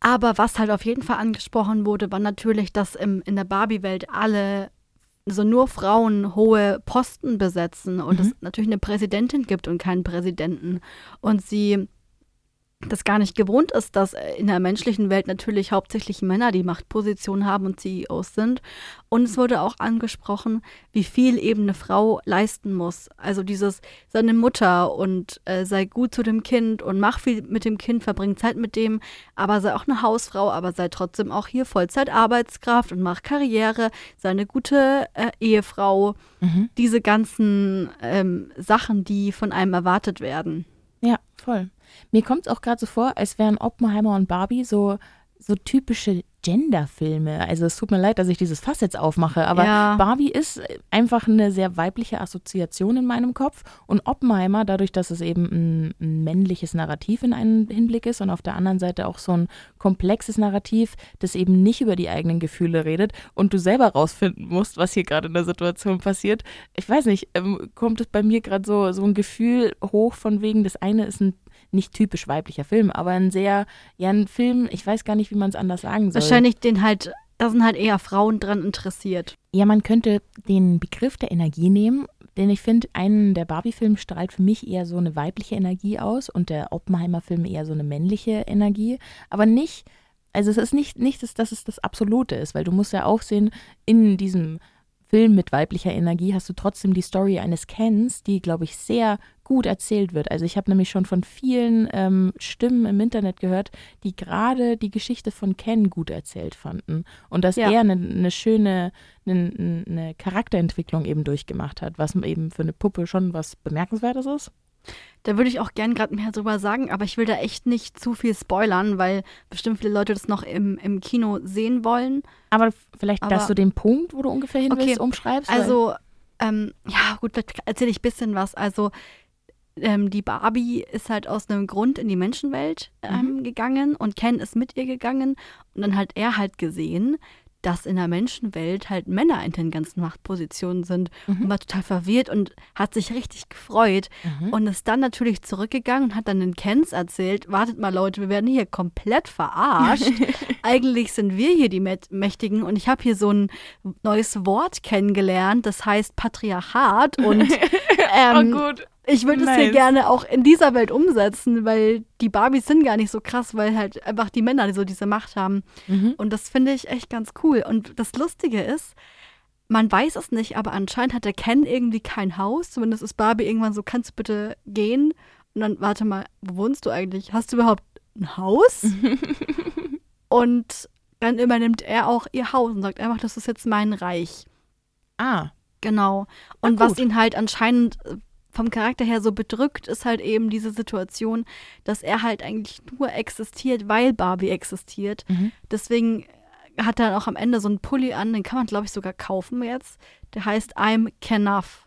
Aber was halt auf jeden Fall angesprochen wurde, war natürlich, dass im, in der Barbie-Welt alle, also nur Frauen hohe Posten besetzen und mhm. es natürlich eine Präsidentin gibt und keinen Präsidenten. Und sie das gar nicht gewohnt ist, dass in der menschlichen Welt natürlich hauptsächlich Männer die Machtposition haben und CEOs sind. Und es wurde auch angesprochen, wie viel eben eine Frau leisten muss. Also dieses, seine Mutter und äh, sei gut zu dem Kind und mach viel mit dem Kind, verbring Zeit mit dem, aber sei auch eine Hausfrau, aber sei trotzdem auch hier Vollzeit-Arbeitskraft und mach Karriere, sei eine gute äh, Ehefrau. Mhm. Diese ganzen ähm, Sachen, die von einem erwartet werden. Ja, voll. Mir kommt es auch gerade so vor, als wären Oppenheimer und Barbie so, so typische Genderfilme. Also es tut mir leid, dass ich dieses Fass jetzt aufmache, aber ja. Barbie ist einfach eine sehr weibliche Assoziation in meinem Kopf und Oppenheimer, dadurch, dass es eben ein, ein, männliches Narrativ in einem Hinblick ist und auf der anderen Seite auch so ein komplexes Narrativ, das eben nicht über die eigenen Gefühle redet und du selber rausfinden musst, was hier gerade in der Situation passiert. Ich weiß nicht, ähm, kommt es bei mir gerade so, so ein Gefühl hoch von wegen, das eine ist ein nicht typisch weiblicher Film, aber ein sehr, ja, ein Film, ich weiß gar nicht, wie man es anders sagen soll. Wahrscheinlich den halt, da sind halt eher Frauen dran interessiert. Ja, man könnte den Begriff der Energie nehmen, denn ich finde, einen der Barbie-Filme strahlt für mich eher so eine weibliche Energie aus und der Oppenheimer-Film eher so eine männliche Energie, aber nicht, also es ist nicht, nicht dass, dass es das Absolute ist, weil du musst ja auch sehen, in diesem Film mit weiblicher Energie hast du trotzdem die Story eines Kens, die, glaube ich, sehr gut erzählt wird. Also ich habe nämlich schon von vielen ähm, Stimmen im Internet gehört, die gerade die Geschichte von Ken gut erzählt fanden und dass ja. er eine ne schöne eine ne Charakterentwicklung eben durchgemacht hat, was eben für eine Puppe schon was Bemerkenswertes ist. Da würde ich auch gern gerade mehr drüber sagen, aber ich will da echt nicht zu viel spoilern, weil bestimmt viele Leute das noch im, im Kino sehen wollen. Aber vielleicht, aber, dass du den Punkt, wo du ungefähr hin willst, okay, umschreibst? Also, ähm, ja, gut, erzähle ich ein bisschen was. Also, ähm, die Barbie ist halt aus einem Grund in die Menschenwelt ähm, mhm. gegangen und Ken ist mit ihr gegangen und dann hat er halt gesehen, dass in der Menschenwelt halt Männer in den ganzen Machtpositionen sind Mhm. und war total verwirrt und hat sich richtig gefreut Mhm. und ist dann natürlich zurückgegangen und hat dann den Kens erzählt, wartet mal Leute, wir werden hier komplett verarscht. [laughs] Eigentlich sind wir hier die Mä- Mächtigen und ich habe hier so ein neues Wort kennengelernt, das heißt Patriarchat und [laughs] ähm, oh gut. Ich würde es hier Nice. gerne auch in dieser Welt umsetzen, weil die Barbies sind gar nicht so krass, weil halt einfach die Männer so diese Macht haben. Mhm. Und das finde ich echt ganz cool. Und das Lustige ist, man weiß es nicht, aber anscheinend hat der Ken irgendwie kein Haus. Zumindest ist Barbie irgendwann so, kannst du bitte gehen? Und dann, warte mal, wo wohnst du eigentlich? Hast du überhaupt ein Haus? [laughs] und dann übernimmt er auch ihr Haus und sagt einfach, das ist jetzt mein Reich. Ah, Genau. Und was ihn halt anscheinend vom Charakter her so bedrückt, ist halt eben diese Situation, dass er halt eigentlich nur existiert, weil Barbie existiert. Mhm. Deswegen hat er dann auch am Ende so einen Pulli an, den kann man, glaube ich, sogar kaufen jetzt. Der heißt I'm Enough.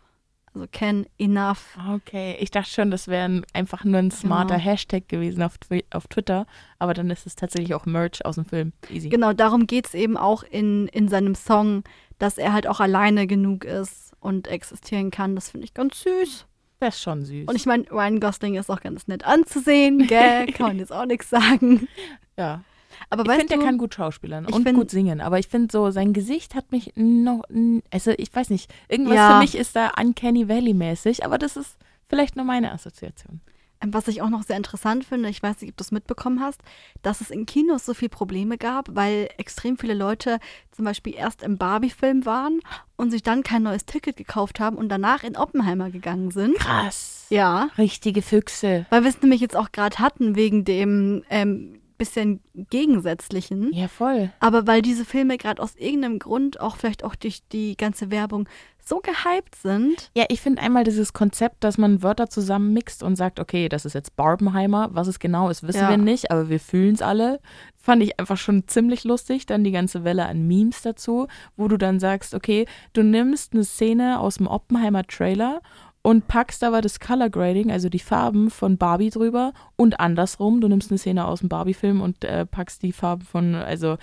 Also Can Enough. okay. Ich dachte schon, das wäre ein- einfach nur ein smarter Genau. Hashtag gewesen auf, auf Twitter, aber dann ist es tatsächlich auch Merch aus dem Film. Easy. Genau, darum geht es eben auch in, in seinem Song, dass er halt auch alleine genug ist und existieren kann. Das finde ich ganz süß. Das ist schon süß. Und ich meine, Ryan Gosling ist auch ganz nett anzusehen, gell? [laughs] Kann man jetzt auch nichts sagen. ja. Aber Ich finde, du, er kann gut schauspielern und find- gut singen. Aber ich finde so, sein Gesicht hat mich noch, also ich weiß nicht, irgendwas Ja. für mich ist da Uncanny Valley mäßig, aber das ist vielleicht nur meine Assoziation. Was ich auch noch sehr interessant finde, ich weiß nicht, ob du es mitbekommen hast, dass es in Kinos so viele Probleme gab, weil extrem viele Leute zum Beispiel erst im Barbie-Film waren und sich dann kein neues Ticket gekauft haben und danach in Oppenheimer gegangen sind. Krass. Ja, Richtige Füchse. weil wir es nämlich jetzt auch gerade hatten wegen dem ähm, bisschen Gegensätzlichen. Ja, voll. Aber weil diese Filme gerade aus irgendeinem Grund, auch vielleicht auch durch die ganze Werbung, so gehypt sind. Ja, ich finde einmal dieses Konzept, dass man Wörter zusammenmixt und sagt, okay, das ist jetzt Barbenheimer. Was es genau ist, wissen Ja. wir nicht, aber wir fühlen es alle. Fand ich einfach schon ziemlich lustig. Dann die ganze Welle an Memes dazu, wo du dann sagst, okay, du nimmst eine Szene aus dem Oppenheimer Trailer und packst aber das Color Grading, also die Farben von Barbie drüber und andersrum. Du nimmst eine Szene aus dem Barbie-Film und äh, packst die Farben von, also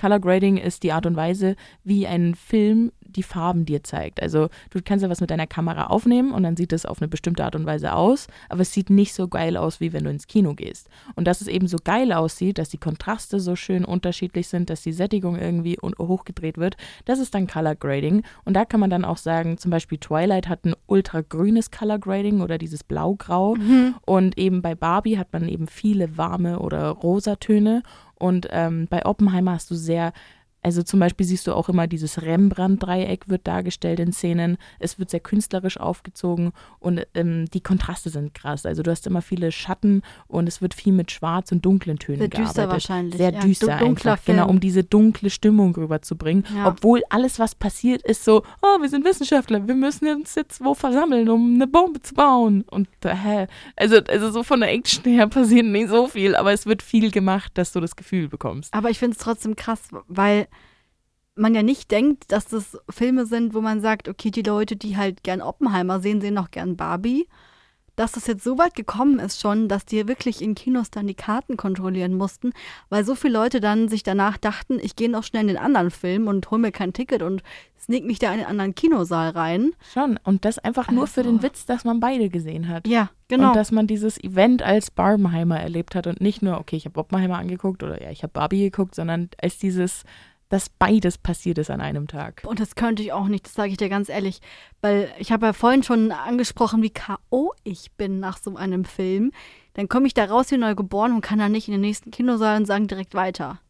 Color Grading ist die Art und Weise, wie ein Film die Farben dir zeigt. Also du kannst ja was mit deiner Kamera aufnehmen und dann sieht es auf eine bestimmte Art und Weise aus, aber es sieht nicht so geil aus, wie wenn du ins Kino gehst. Und dass es eben so geil aussieht, dass die Kontraste so schön unterschiedlich sind, dass die Sättigung irgendwie hochgedreht wird, das ist dann Color Grading. Und da kann man dann auch sagen, zum Beispiel Twilight hat ein ultragrünes Color Grading oder dieses Blau-Grau. Und eben bei Barbie hat man eben viele warme oder rosa Töne. Und ähm, bei Oppenheimer hast du sehr, also zum Beispiel siehst du auch immer dieses Rembrandt-Dreieck wird dargestellt in Szenen. Es wird sehr künstlerisch aufgezogen und ähm, die Kontraste sind krass. Also du hast immer viele Schatten und es wird viel mit schwarz und dunklen Tönen Sehr düster gearbeitet. wahrscheinlich. Sehr ja, düster einfach, genau, Film. um diese dunkle Stimmung rüberzubringen. Ja. Obwohl alles, was passiert, ist so, oh, wir sind Wissenschaftler, wir müssen uns jetzt wo versammeln, um eine Bombe zu bauen. Und äh, hä? Also, also so von der Action her [laughs] passiert nicht so viel, aber es wird viel gemacht, dass du das Gefühl bekommst. Aber ich finde es trotzdem krass, weil man ja nicht denkt, dass das Filme sind, wo man sagt, okay, die Leute, die halt gern Oppenheimer sehen, sehen auch gern Barbie. Dass das jetzt so weit gekommen ist schon, dass die wirklich in Kinos dann die Karten kontrollieren mussten, weil so viele Leute dann sich danach dachten, ich gehe noch schnell in den anderen Film und hol mir kein Ticket und sneak mich da in einen anderen Kinosaal rein. Schon. Und das einfach nur für den Also. Witz, dass man beide gesehen hat. Ja, genau. Und dass man dieses Event als Barbenheimer erlebt hat und nicht nur, okay, ich habe Oppenheimer angeguckt oder ja, ich habe Barbie geguckt, sondern als dieses, dass beides passiert ist an einem Tag. Und das könnte ich auch nicht, das sage ich dir ganz ehrlich. Weil ich habe ja vorhin schon angesprochen, wie K.O. ich bin nach so einem Film. Dann komme ich da raus wie neugeboren und kann dann nicht in den nächsten Kinosaal und sagen direkt weiter.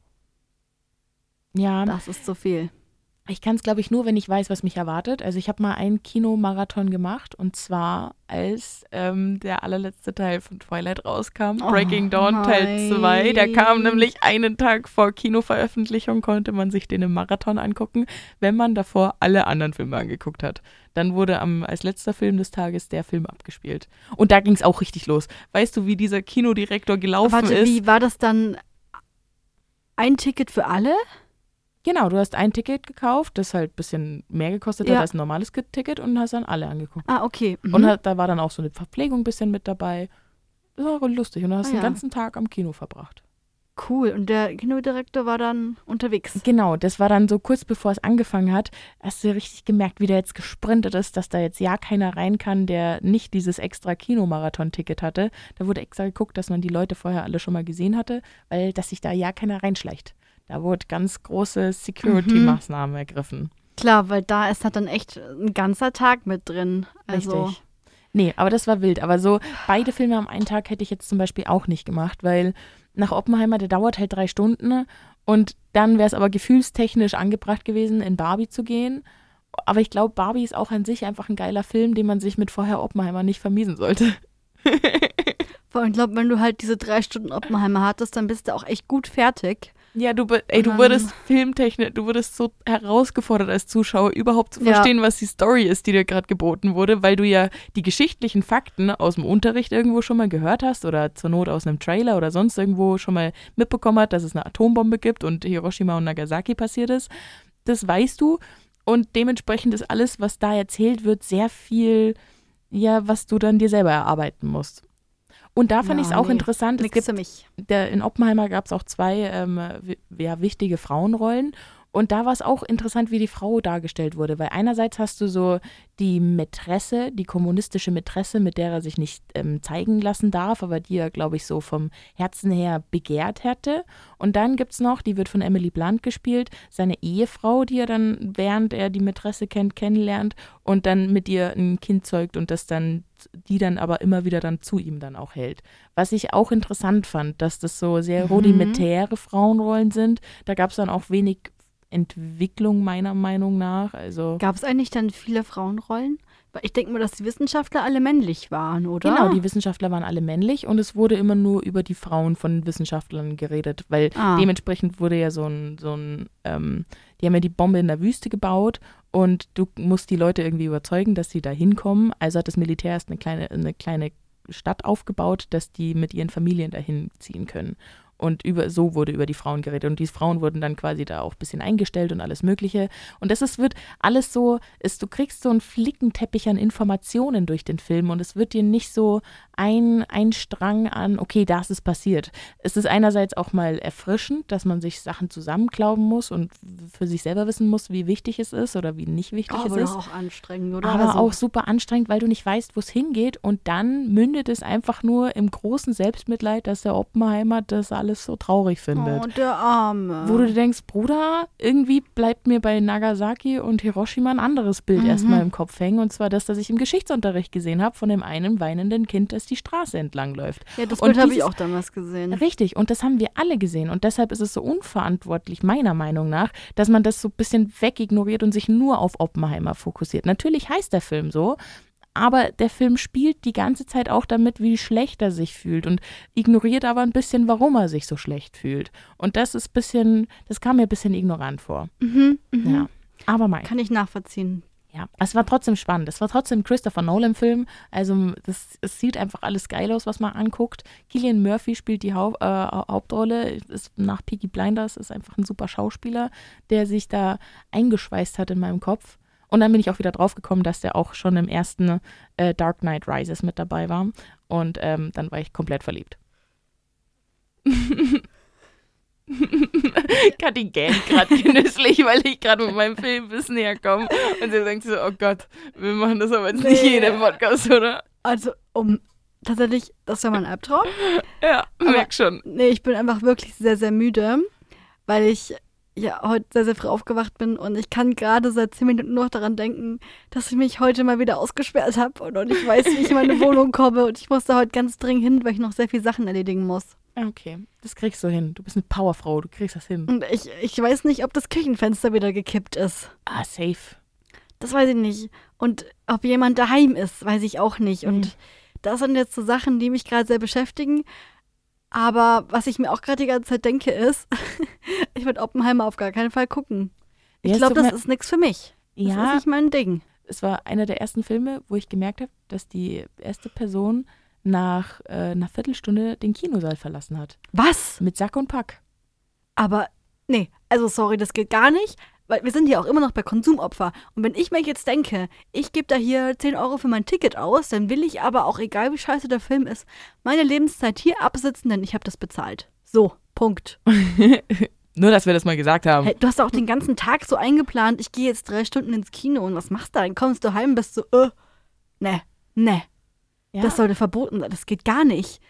Ja, Das ist zu viel. Ich kann es, glaube ich, nur, wenn ich weiß, was mich erwartet. Also ich habe mal einen Kinomarathon gemacht und zwar als ähm, der allerletzte Teil von Twilight rauskam, Oh Breaking Dawn Teil 2. Der kam nein. nämlich einen Tag vor Kinoveröffentlichung, konnte man sich den im Marathon angucken, wenn man davor alle anderen Filme angeguckt hat. Dann wurde am, als letzter Film des Tages der Film abgespielt. Und da ging es auch richtig los. Weißt du, wie dieser Kinodirektor gelaufen Warte, ist? wie war das dann? Ein Ticket für alle? Genau, du hast ein Ticket gekauft, das halt ein bisschen mehr gekostet Ja. hat als ein normales Ticket und hast dann alle angeguckt. Ah, okay. Mhm. Und hat, da war dann auch so eine Verpflegung ein bisschen mit dabei. Das war lustig. Und du hast Ah, den ja. ganzen Tag am Kino verbracht. Cool. Und der Kinodirektor war dann unterwegs. Genau, das war dann so kurz bevor es angefangen hat, hast du richtig gemerkt, wie der jetzt gesprintet ist, dass da jetzt ja keiner rein kann, der nicht dieses extra Kinomarathon-Ticket hatte. Da wurde extra geguckt, dass man die Leute vorher alle schon mal gesehen hatte, weil dass sich da ja keiner reinschleicht. Da wurde ganz große Security-Maßnahmen mhm. ergriffen. Klar, weil da ist halt dann echt ein ganzer Tag mit drin. Also. Richtig. Nee, aber das war wild. Aber so beide Filme am einen Tag hätte ich jetzt zum Beispiel auch nicht gemacht, weil nach Oppenheimer, der dauert halt drei Stunden und dann wäre es aber gefühlstechnisch angebracht gewesen, in Barbie zu gehen. Aber ich glaube, Barbie ist auch an sich einfach ein geiler Film, den man sich mit vorher Oppenheimer nicht vermiesen sollte. Vor allem, ich glaube, wenn du halt diese drei Stunden Oppenheimer hattest, dann bist du auch echt gut fertig. Ja, du, ey, du würdest filmtechnisch, du würdest so herausgefordert als Zuschauer überhaupt zu verstehen, ja. was die Story ist, die dir gerade geboten wurde, weil du ja die geschichtlichen Fakten aus dem Unterricht irgendwo schon mal gehört hast oder zur Not aus einem Trailer oder sonst irgendwo schon mal mitbekommen hast, dass es eine Atombombe gibt und Hiroshima und Nagasaki passiert ist. Das weißt du und dementsprechend ist alles, was da erzählt wird, sehr viel, ja, was du dann dir selber erarbeiten musst. Und da fand ja, ich es auch nee, interessant. Es gibt, für mich. Der, in Oppenheimer gab es auch zwei ähm, ja, wichtige Frauenrollen. Und da war es auch interessant, wie die Frau dargestellt wurde, weil einerseits hast du so die Mätresse, die kommunistische Mätresse, mit der er sich nicht ähm, zeigen lassen darf, aber die er, glaube ich, so vom Herzen her begehrt hätte. Und dann gibt es noch, die wird von Emily Blunt gespielt, seine Ehefrau, die er dann, während er die Mätresse kennt, kennenlernt und dann mit ihr ein Kind zeugt und das dann, die dann aber immer wieder dann zu ihm dann auch hält. Was ich auch interessant fand, dass das so sehr mhm. rudimentäre Frauenrollen sind. Da gab es dann auch wenig Entwicklung meiner Meinung nach. Also Gab es eigentlich dann viele Frauenrollen? Weil ich denke mal, dass die Wissenschaftler alle männlich waren, oder? Genau, die Wissenschaftler waren alle männlich und es wurde immer nur über die Frauen von Wissenschaftlern geredet, weil ah. dementsprechend wurde ja so ein, so ein ähm, die haben ja die Bombe in der Wüste gebaut und du musst die Leute irgendwie überzeugen, dass sie da hinkommen. Also hat das Militär erst eine kleine, eine kleine Stadt aufgebaut, dass die mit ihren Familien dahin ziehen können. Und über, so wurde über die Frauen geredet. Und die Frauen wurden dann quasi da auch ein bisschen eingestellt und alles Mögliche. Und das ist, wird alles so, ist, du kriegst so einen Flickenteppich an Informationen durch den Film und es wird dir nicht so ein, ein Strang an, okay, das ist passiert. Es ist einerseits auch mal erfrischend, dass man sich Sachen zusammenklauben muss und für sich selber wissen muss, wie wichtig es ist oder wie nicht wichtig oh, es ist. Aber auch anstrengend, oder? Aber also. auch super anstrengend, weil du nicht weißt, wo es hingeht. Und dann mündet es einfach nur im großen Selbstmitleid, dass der Oppenheimer das alles alles so traurig findet. Oh, der Arme. Wo du denkst, Bruder, irgendwie bleibt mir bei Nagasaki und Hiroshima ein anderes Bild mhm. erstmal im Kopf hängen. Und zwar das, das ich im Geschichtsunterricht gesehen habe, von dem einen weinenden Kind, das die Straße entlang läuft. Ja, das Bild habe ich auch damals gesehen. Richtig, und das haben wir alle gesehen. Und deshalb ist es so unverantwortlich, meiner Meinung nach, dass man das so ein bisschen wegignoriert und sich nur auf Oppenheimer fokussiert. Natürlich heißt der Film so, aber der Film spielt die ganze Zeit auch damit, wie schlecht er sich fühlt und ignoriert aber ein bisschen, warum er sich so schlecht fühlt. Und das ist ein bisschen, das kam mir ein bisschen ignorant vor. Mhm, mh. Ja. Aber mein. Kann ich nachvollziehen. Ja, es war trotzdem spannend. Es war trotzdem ein Christopher Nolan-Film. Also das, es sieht einfach alles geil aus, was man anguckt. Killian Murphy spielt die Haupt, äh, Hauptrolle. Ist nach Peaky Blinders ist einfach ein super Schauspieler, der sich da eingeschweißt hat in meinem Kopf. Und dann bin ich auch wieder drauf gekommen, dass der auch schon im ersten äh, Dark Knight Rises mit dabei war. Und ähm, dann war ich komplett verliebt. [laughs] Kathi gähnt gerade genüsslich, weil ich gerade mit meinem Filmwissen näher komme. Und sie denkt so, oh Gott, wir machen das aber jetzt nee. nicht jeden Podcast, oder? Also, um tatsächlich, das war mein Albtraum. Ja, merk schon. Nee, ich bin einfach wirklich sehr, sehr müde, weil ich ja heute sehr, sehr früh aufgewacht bin und ich kann gerade seit zehn Minuten noch daran denken, dass ich mich heute mal wieder ausgesperrt habe und, und ich weiß, wie ich in meine [laughs] Wohnung komme und ich musste heute ganz dringend hin, weil ich noch sehr viele Sachen erledigen muss. Okay, das kriegst du hin. Du bist eine Powerfrau, du kriegst das hin. Und ich, ich weiß nicht, ob das Küchenfenster wieder gekippt ist. Ah, safe. Das weiß ich nicht. Und ob jemand daheim ist, weiß ich auch nicht. Und mhm. das sind jetzt so Sachen, die mich gerade sehr beschäftigen. Aber was ich mir auch gerade die ganze Zeit denke, ist, [laughs] ich würde Oppenheimer auf gar keinen Fall gucken. Ich ja, glaube, das ist nichts für mich. Das ja, ist nicht mein Ding. Es war einer der ersten Filme, wo ich gemerkt habe, dass die erste Person nach äh, einer Viertelstunde den Kinosaal verlassen hat. Was? Mit Sack und Pack. Aber, nee, also sorry, das geht gar nicht weil wir sind ja auch immer noch bei Konsumopfer. Und wenn ich mir jetzt denke, ich gebe da hier 10 Euro für mein Ticket aus, dann will ich aber auch, egal wie scheiße der Film ist, meine Lebenszeit hier absitzen, denn ich habe das bezahlt. So. Punkt. [laughs] Nur, dass wir das mal gesagt haben. Hey, du hast auch den ganzen Tag so eingeplant, ich gehe jetzt drei Stunden ins Kino und was machst du? Dann kommst du heim und bist so, äh, ne, ne. Ja, Das sollte verboten sein. Das geht gar nicht.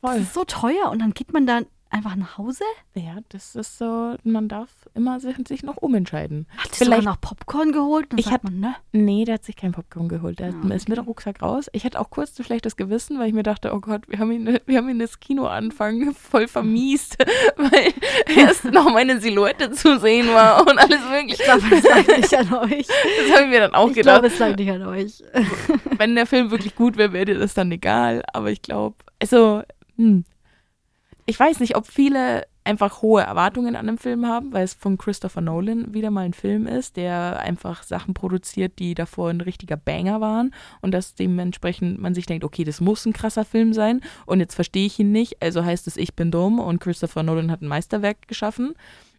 Das voll. ist so teuer und dann geht man dann einfach nach Hause? Ja, das ist so, man darf immer sich, sich noch umentscheiden. Hat sich sogar noch Popcorn geholt? Ich sagt hab- man, ne? Nee, der hat sich kein Popcorn geholt. Der Ah, ist mit dem Rucksack raus. Ich hatte auch kurz ein schlechtes Gewissen, weil ich mir dachte, oh Gott, wir haben ihn, wir haben ihn das Kinoanfang voll vermiest, [laughs] weil erst noch meine Silhouette zu sehen war und alles mögliche. Ich glaube, das [laughs] lag nicht an euch. Das habe ich mir dann auch Ich gedacht. glaube, es lag nicht an euch. Wenn der Film wirklich gut wäre, wäre dir das dann egal. Aber ich glaube, also, hm. Ich weiß nicht, ob viele einfach hohe Erwartungen an dem Film haben, weil es von Christopher Nolan wieder mal ein Film ist, der einfach Sachen produziert, die davor ein richtiger Banger waren und dass dementsprechend man sich denkt, okay, das muss ein krasser Film sein und jetzt verstehe ich ihn nicht, also heißt es, ich bin dumm und Christopher Nolan hat ein Meisterwerk geschaffen.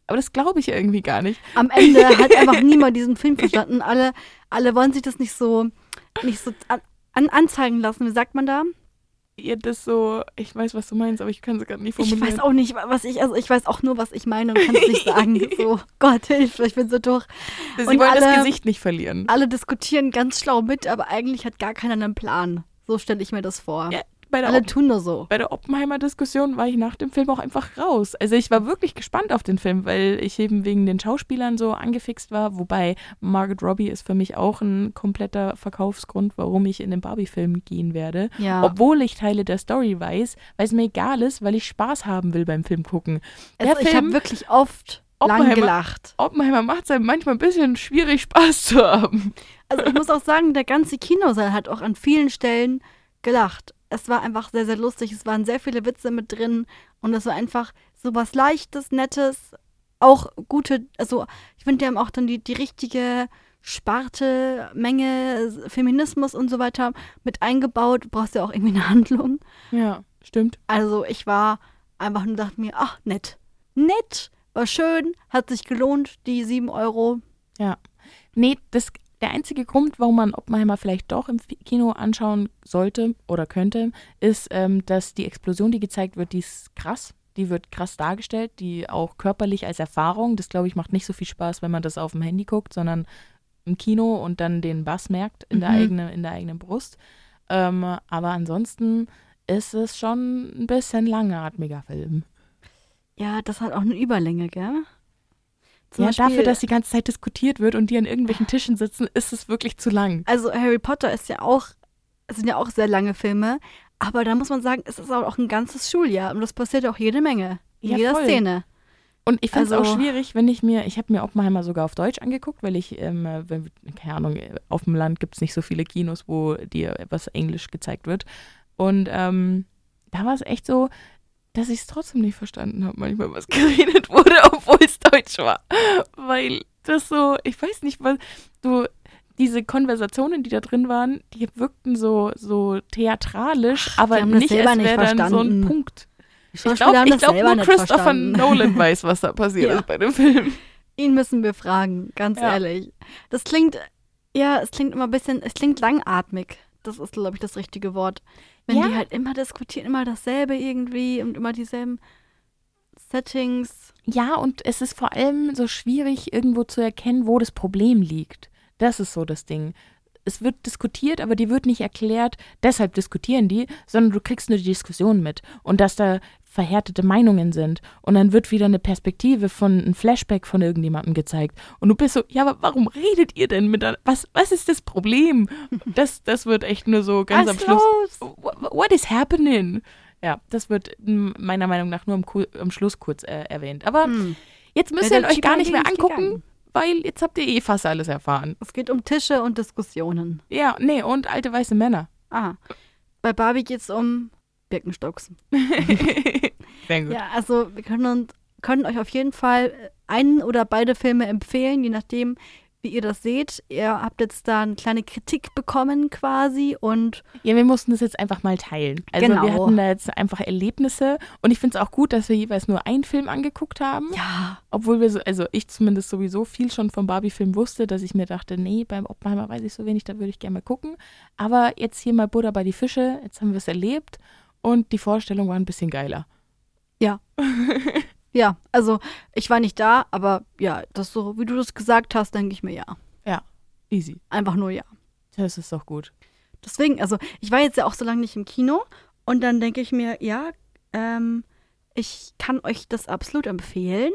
Aber das glaube ich irgendwie gar nicht. Am Ende hat einfach niemand diesen Film verstanden. Alle, alle wollen sich das nicht so, nicht so an, anzeigen lassen. Wie sagt man da? Ihr das so, ich weiß, was du meinst, aber ich kann es gerade nicht Ich formulieren. weiß auch nicht, was ich, also ich weiß auch nur, was ich meine und kann es nicht sagen. [laughs] So, Gott hilf, ich bin so durch. Sie und wollen das alle- Gesicht nicht verlieren. Alle diskutieren ganz schlau mit, aber eigentlich hat gar keiner einen Plan. So stelle ich mir das vor. Ja, bei der Alle tun nur so. bei der Oppenheimer-Diskussion war ich nach dem Film auch einfach raus. Also ich war wirklich gespannt auf den Film, weil ich eben wegen den Schauspielern so angefixt war. Wobei Margot Robbie ist für mich auch ein kompletter Verkaufsgrund, warum ich in den Barbie-Film gehen werde. Ja. Obwohl ich Teile der Story weiß, weil es mir egal ist, weil ich Spaß haben will beim Film gucken. Der also ich habe wirklich oft lang gelacht. Oppenheimer macht es einem manchmal ein bisschen schwierig, Spaß zu haben. Also ich muss auch sagen, der ganze Kinosaal hat auch an vielen Stellen gelacht. Es war einfach sehr, sehr lustig. Es waren sehr viele Witze mit drin und es war einfach so was Leichtes, Nettes, auch gute, also ich finde, die haben auch dann die, die richtige Sparte, Menge, Feminismus und so weiter mit eingebaut. Du brauchst ja auch irgendwie eine Handlung. Ja, stimmt. Also ich war einfach nur dachte mir, ach, nett. Nett, war schön, hat sich gelohnt, die sieben Euro. Nee, das, der einzige Grund, warum man Oppenheimer vielleicht doch im Kino anschauen sollte oder könnte, ist, ähm, dass die Explosion, die gezeigt wird, die ist krass. Die wird krass dargestellt, die auch körperlich als Erfahrung. Das, glaube ich, macht nicht so viel Spaß, wenn man das auf dem Handy guckt, sondern im Kino und dann den Bass merkt in, der, Mhm. eigenen, in der eigenen Brust. Ähm, aber ansonsten ist es schon ein bisschen langatmiger Film. Ja, das hat auch eine Überlänge, gell? Zum ja, Beispiel- dafür, dass die ganze Zeit diskutiert wird und die an irgendwelchen Tischen sitzen, ist es wirklich zu lang. Also Harry Potter ist ja auch, es sind ja auch sehr lange Filme, aber da muss man sagen, es ist auch ein ganzes Schuljahr und das passiert auch jede Menge. In Ja, jeder voll. Szene. Und ich finde es Also- auch schwierig, wenn ich mir, ich habe mir Oppenheimer sogar auf Deutsch angeguckt, weil ich, ähm, äh, wenn, keine Ahnung, auf dem Land gibt es nicht so viele Kinos, wo dir etwas Englisch gezeigt wird. Und ähm, da war es echt so, dass ich es trotzdem nicht verstanden habe, manchmal, was [laughs] geredet wurde, obwohl es Deutsch war. Weil das so, ich weiß nicht, was du, diese Konversationen, die da drin waren, die wirkten so, so theatralisch, aber haben das nicht, als wäre dann so ein. Punkt. Ich glaube, glaub, nur Christopher verstanden. Nolan [laughs] weiß, was da passiert Ja. ist bei dem Film. Ihn müssen wir fragen, ganz Ja. ehrlich. Das klingt, ja, es klingt immer ein bisschen, es klingt langatmig. Das ist, glaube ich, das richtige Wort. Wenn Ja. die halt immer diskutieren, immer dasselbe irgendwie und immer dieselben Settings. Ja, und es ist vor allem so schwierig, irgendwo zu erkennen, wo das Problem liegt. Das ist so das Ding. Es wird diskutiert, aber dir wird nicht erklärt, deshalb diskutieren die, sondern du kriegst nur die Diskussion mit und dass da verhärtete Meinungen sind. Und dann wird wieder eine Perspektive von ein Flashback von irgendjemandem gezeigt. Und du bist so, ja, aber warum redet ihr denn miteinander? Was, was ist das Problem? Das, das wird echt nur so ganz Was am Schluss. los? Wh- What is happening? Ja, das wird meiner Meinung nach nur am, am Schluss kurz äh, erwähnt. Aber Hm. jetzt müsst Ja, ihr euch gar nicht mehr angucken, weil jetzt habt ihr eh fast alles erfahren. Es geht um Tische und Diskussionen. Ja, nee, und alte weiße Männer. Ah. Bei Barbie geht es um Birkenstocks. [laughs] Sehr gut. Ja, also wir können, uns, können euch auf jeden Fall einen oder beide Filme empfehlen, je nachdem, wie ihr das seht. Ihr habt jetzt da eine kleine Kritik bekommen quasi und Ja, wir mussten das jetzt einfach mal teilen. Also Genau. wir hatten da jetzt einfach Erlebnisse und ich finde es auch gut, dass wir jeweils nur einen Film angeguckt haben. ja, Obwohl wir so, also ich zumindest sowieso viel schon vom Barbie-Film wusste, dass ich mir dachte, nee, beim Oppenheimer weiß ich so wenig, da würde ich gerne mal gucken. Aber jetzt hier mal Buddha bei die Fische, jetzt haben wir es erlebt und die Vorstellung war ein bisschen geiler. Ja. [laughs] Ja, also ich war nicht da, aber ja, das so, wie du das gesagt hast, denke ich mir ja. Easy. Einfach nur ja. Das ist doch gut. Deswegen, also ich war jetzt ja auch so lange nicht im Kino und dann denke ich mir, ja, ähm, ich kann euch das absolut empfehlen.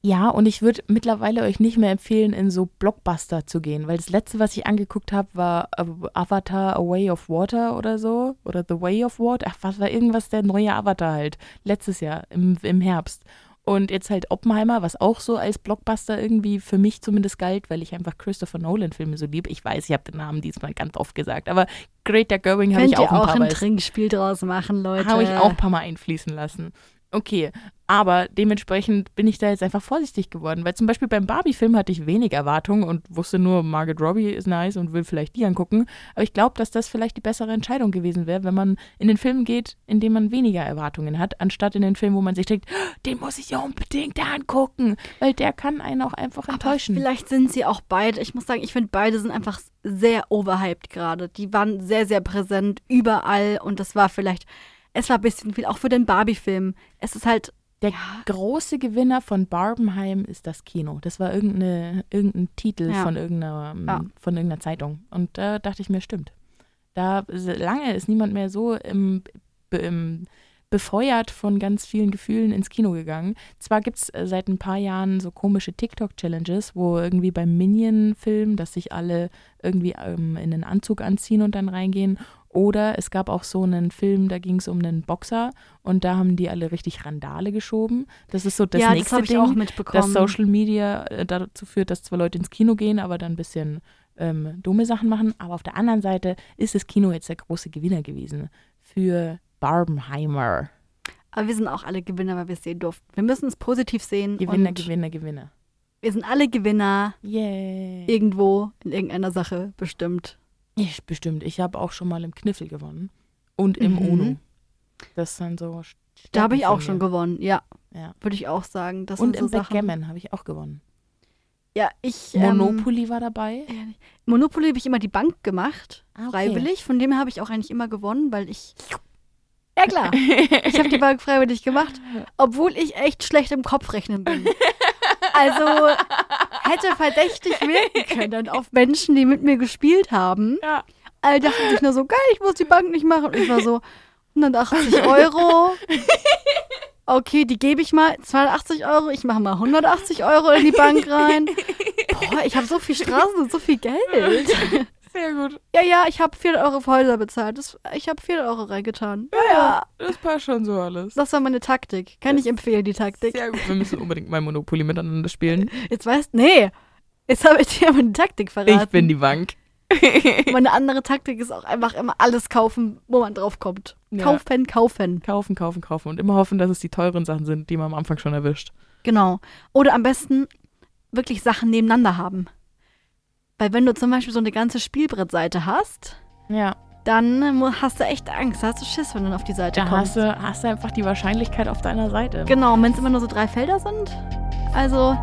Ja, und ich würde mittlerweile euch nicht mehr empfehlen, in so Blockbuster zu gehen, weil das letzte, was ich angeguckt habe, war äh, Avatar A Way of Water oder so. Oder The Way of Water. Ach, was war irgendwas, der neue Avatar halt. Letztes Jahr im, im Herbst. Und jetzt halt Oppenheimer, was auch so als Blockbuster irgendwie für mich zumindest galt, weil ich einfach Christopher Nolan-Filme so liebe. Ich weiß, ich habe den Namen diesmal ganz oft gesagt, aber Greta Gerwig habe Könnt ich auch ihr ein auch paar ein Mal Trinkspiel draus machen, Leute. habe ich auch ein paar Mal einfließen lassen. Okay, aber dementsprechend bin ich da jetzt einfach vorsichtig geworden, weil zum Beispiel beim Barbie-Film hatte ich wenig Erwartungen und wusste nur, Margaret Robbie ist nice und will vielleicht die angucken. Aber ich glaube, dass das vielleicht die bessere Entscheidung gewesen wäre, wenn man in den Film geht, in dem man weniger Erwartungen hat, anstatt in den Film, wo man sich denkt, "Oh, den muss ich ja unbedingt angucken, weil der kann einen auch einfach Aber enttäuschen. vielleicht sind sie auch beide. Ich muss sagen, ich finde, beide sind einfach sehr overhyped gerade. Die waren sehr, sehr präsent überall und das war vielleicht, es war ein bisschen viel, auch für den Barbie-Film. Es ist halt, Der große Gewinner von Barbenheim ist das Kino. Das war irgendeine, irgendein Titel Ja. von, irgendeiner, ähm, Ja. von irgendeiner Zeitung. Und da dachte ich mir, stimmt. Da lange ist niemand mehr so im, im, befeuert von ganz vielen Gefühlen ins Kino gegangen. Zwar gibt es seit ein paar Jahren so komische TikTok-Challenges, wo irgendwie beim Minion-Film, dass sich alle irgendwie ähm, in einen Anzug anziehen und dann reingehen. Oder es gab auch so einen Film, da ging es um einen Boxer und da haben die alle richtig Randale geschoben. Das ist so das ja, das nächste habe ich Ding, auch mitbekommen. dass Social Media äh, dazu führt, dass zwar Leute ins Kino gehen, aber dann ein bisschen ähm, dumme Sachen machen. Aber auf der anderen Seite ist das Kino jetzt der große Gewinner gewesen für Barbenheimer. Aber wir sind auch alle Gewinner, weil wir es sehen durften. Wir müssen es positiv sehen. Gewinner, Gewinner, Gewinner. Wir sind alle Gewinner Yay. irgendwo in irgendeiner Sache bestimmt. Ich bestimmt. Ich habe auch schon mal im Kniffel gewonnen. Und im Mhm. UNO. Das sind so. Da habe ich Stärken auch schon gewonnen, ja. Ja. Würde ich auch sagen. Das Und sind so im Sachen. Backgammon habe ich auch gewonnen. Ja, ich. Ähm, Monopoly war dabei. Monopoly habe ich immer die Bank gemacht, Ah, okay. freiwillig. Von dem her habe ich auch eigentlich immer gewonnen, weil ich. Ja, klar. Ich habe die Bank freiwillig gemacht, obwohl ich echt schlecht im Kopfrechnen bin. Also hätte verdächtig wirken können auf Menschen, die mit mir gespielt haben. Ja. Alle dachten sich nur so, geil, ich muss die Bank nicht machen. Und ich war so, 180 Euro. Okay, die gebe ich mal. 280 Euro. Ich mache mal 180 Euro in die Bank rein. Boah, ich habe so viel Straßen und so viel Geld. Sehr gut. Ja, ja, ich habe 400 Euro für Häuser bezahlt. Das, ich habe 400 Euro reingetan. Ja, ja. Das passt schon so alles. Das war meine Taktik. Kann ich empfehlen, die Taktik. Sehr gut. Wir müssen unbedingt mal Monopoly miteinander spielen. [laughs] Jetzt weißt nee. Jetzt habe ich dir meine Taktik verraten. Ich bin die Bank. [laughs] Meine andere Taktik ist auch einfach immer alles kaufen, wo man drauf kommt. Ja. Kaufen, kaufen. Kaufen, kaufen, kaufen. Und immer hoffen, dass es die teuren Sachen sind, die man am Anfang schon erwischt. Genau. Oder am besten wirklich Sachen nebeneinander haben. Weil wenn du zum Beispiel so eine ganze Spielbrettseite hast, Ja. dann hast du echt Angst. Hast du Schiss, wenn du auf die Seite Da kommst. hast du, hast du einfach die Wahrscheinlichkeit auf deiner Seite. Genau, wenn es immer nur so drei Felder sind. Also,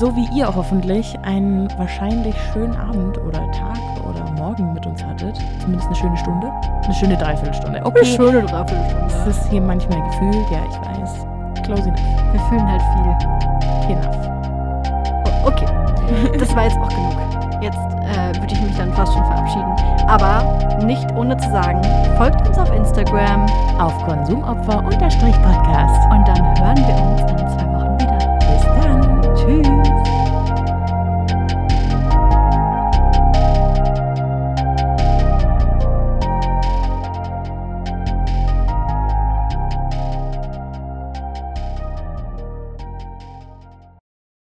So wie ihr hoffentlich einen wahrscheinlich schönen Abend oder Tag oder Morgen mit uns hattet. Zumindest eine schöne Stunde. Eine schöne Dreiviertelstunde. eine Okay. schöne Das Dreiviertelstunde. ist hier manchmal gefühlt, ja, ich weiß. Close enough. Wir fühlen halt viel. Enough. Okay, das war jetzt auch genug. Jetzt äh, würde ich mich dann fast schon verabschieden. Aber nicht ohne zu sagen, folgt uns auf Instagram auf Konsumopfer-Podcast. Und dann hören wir uns in zwei Wochen wieder. Bis dann. Tschüss.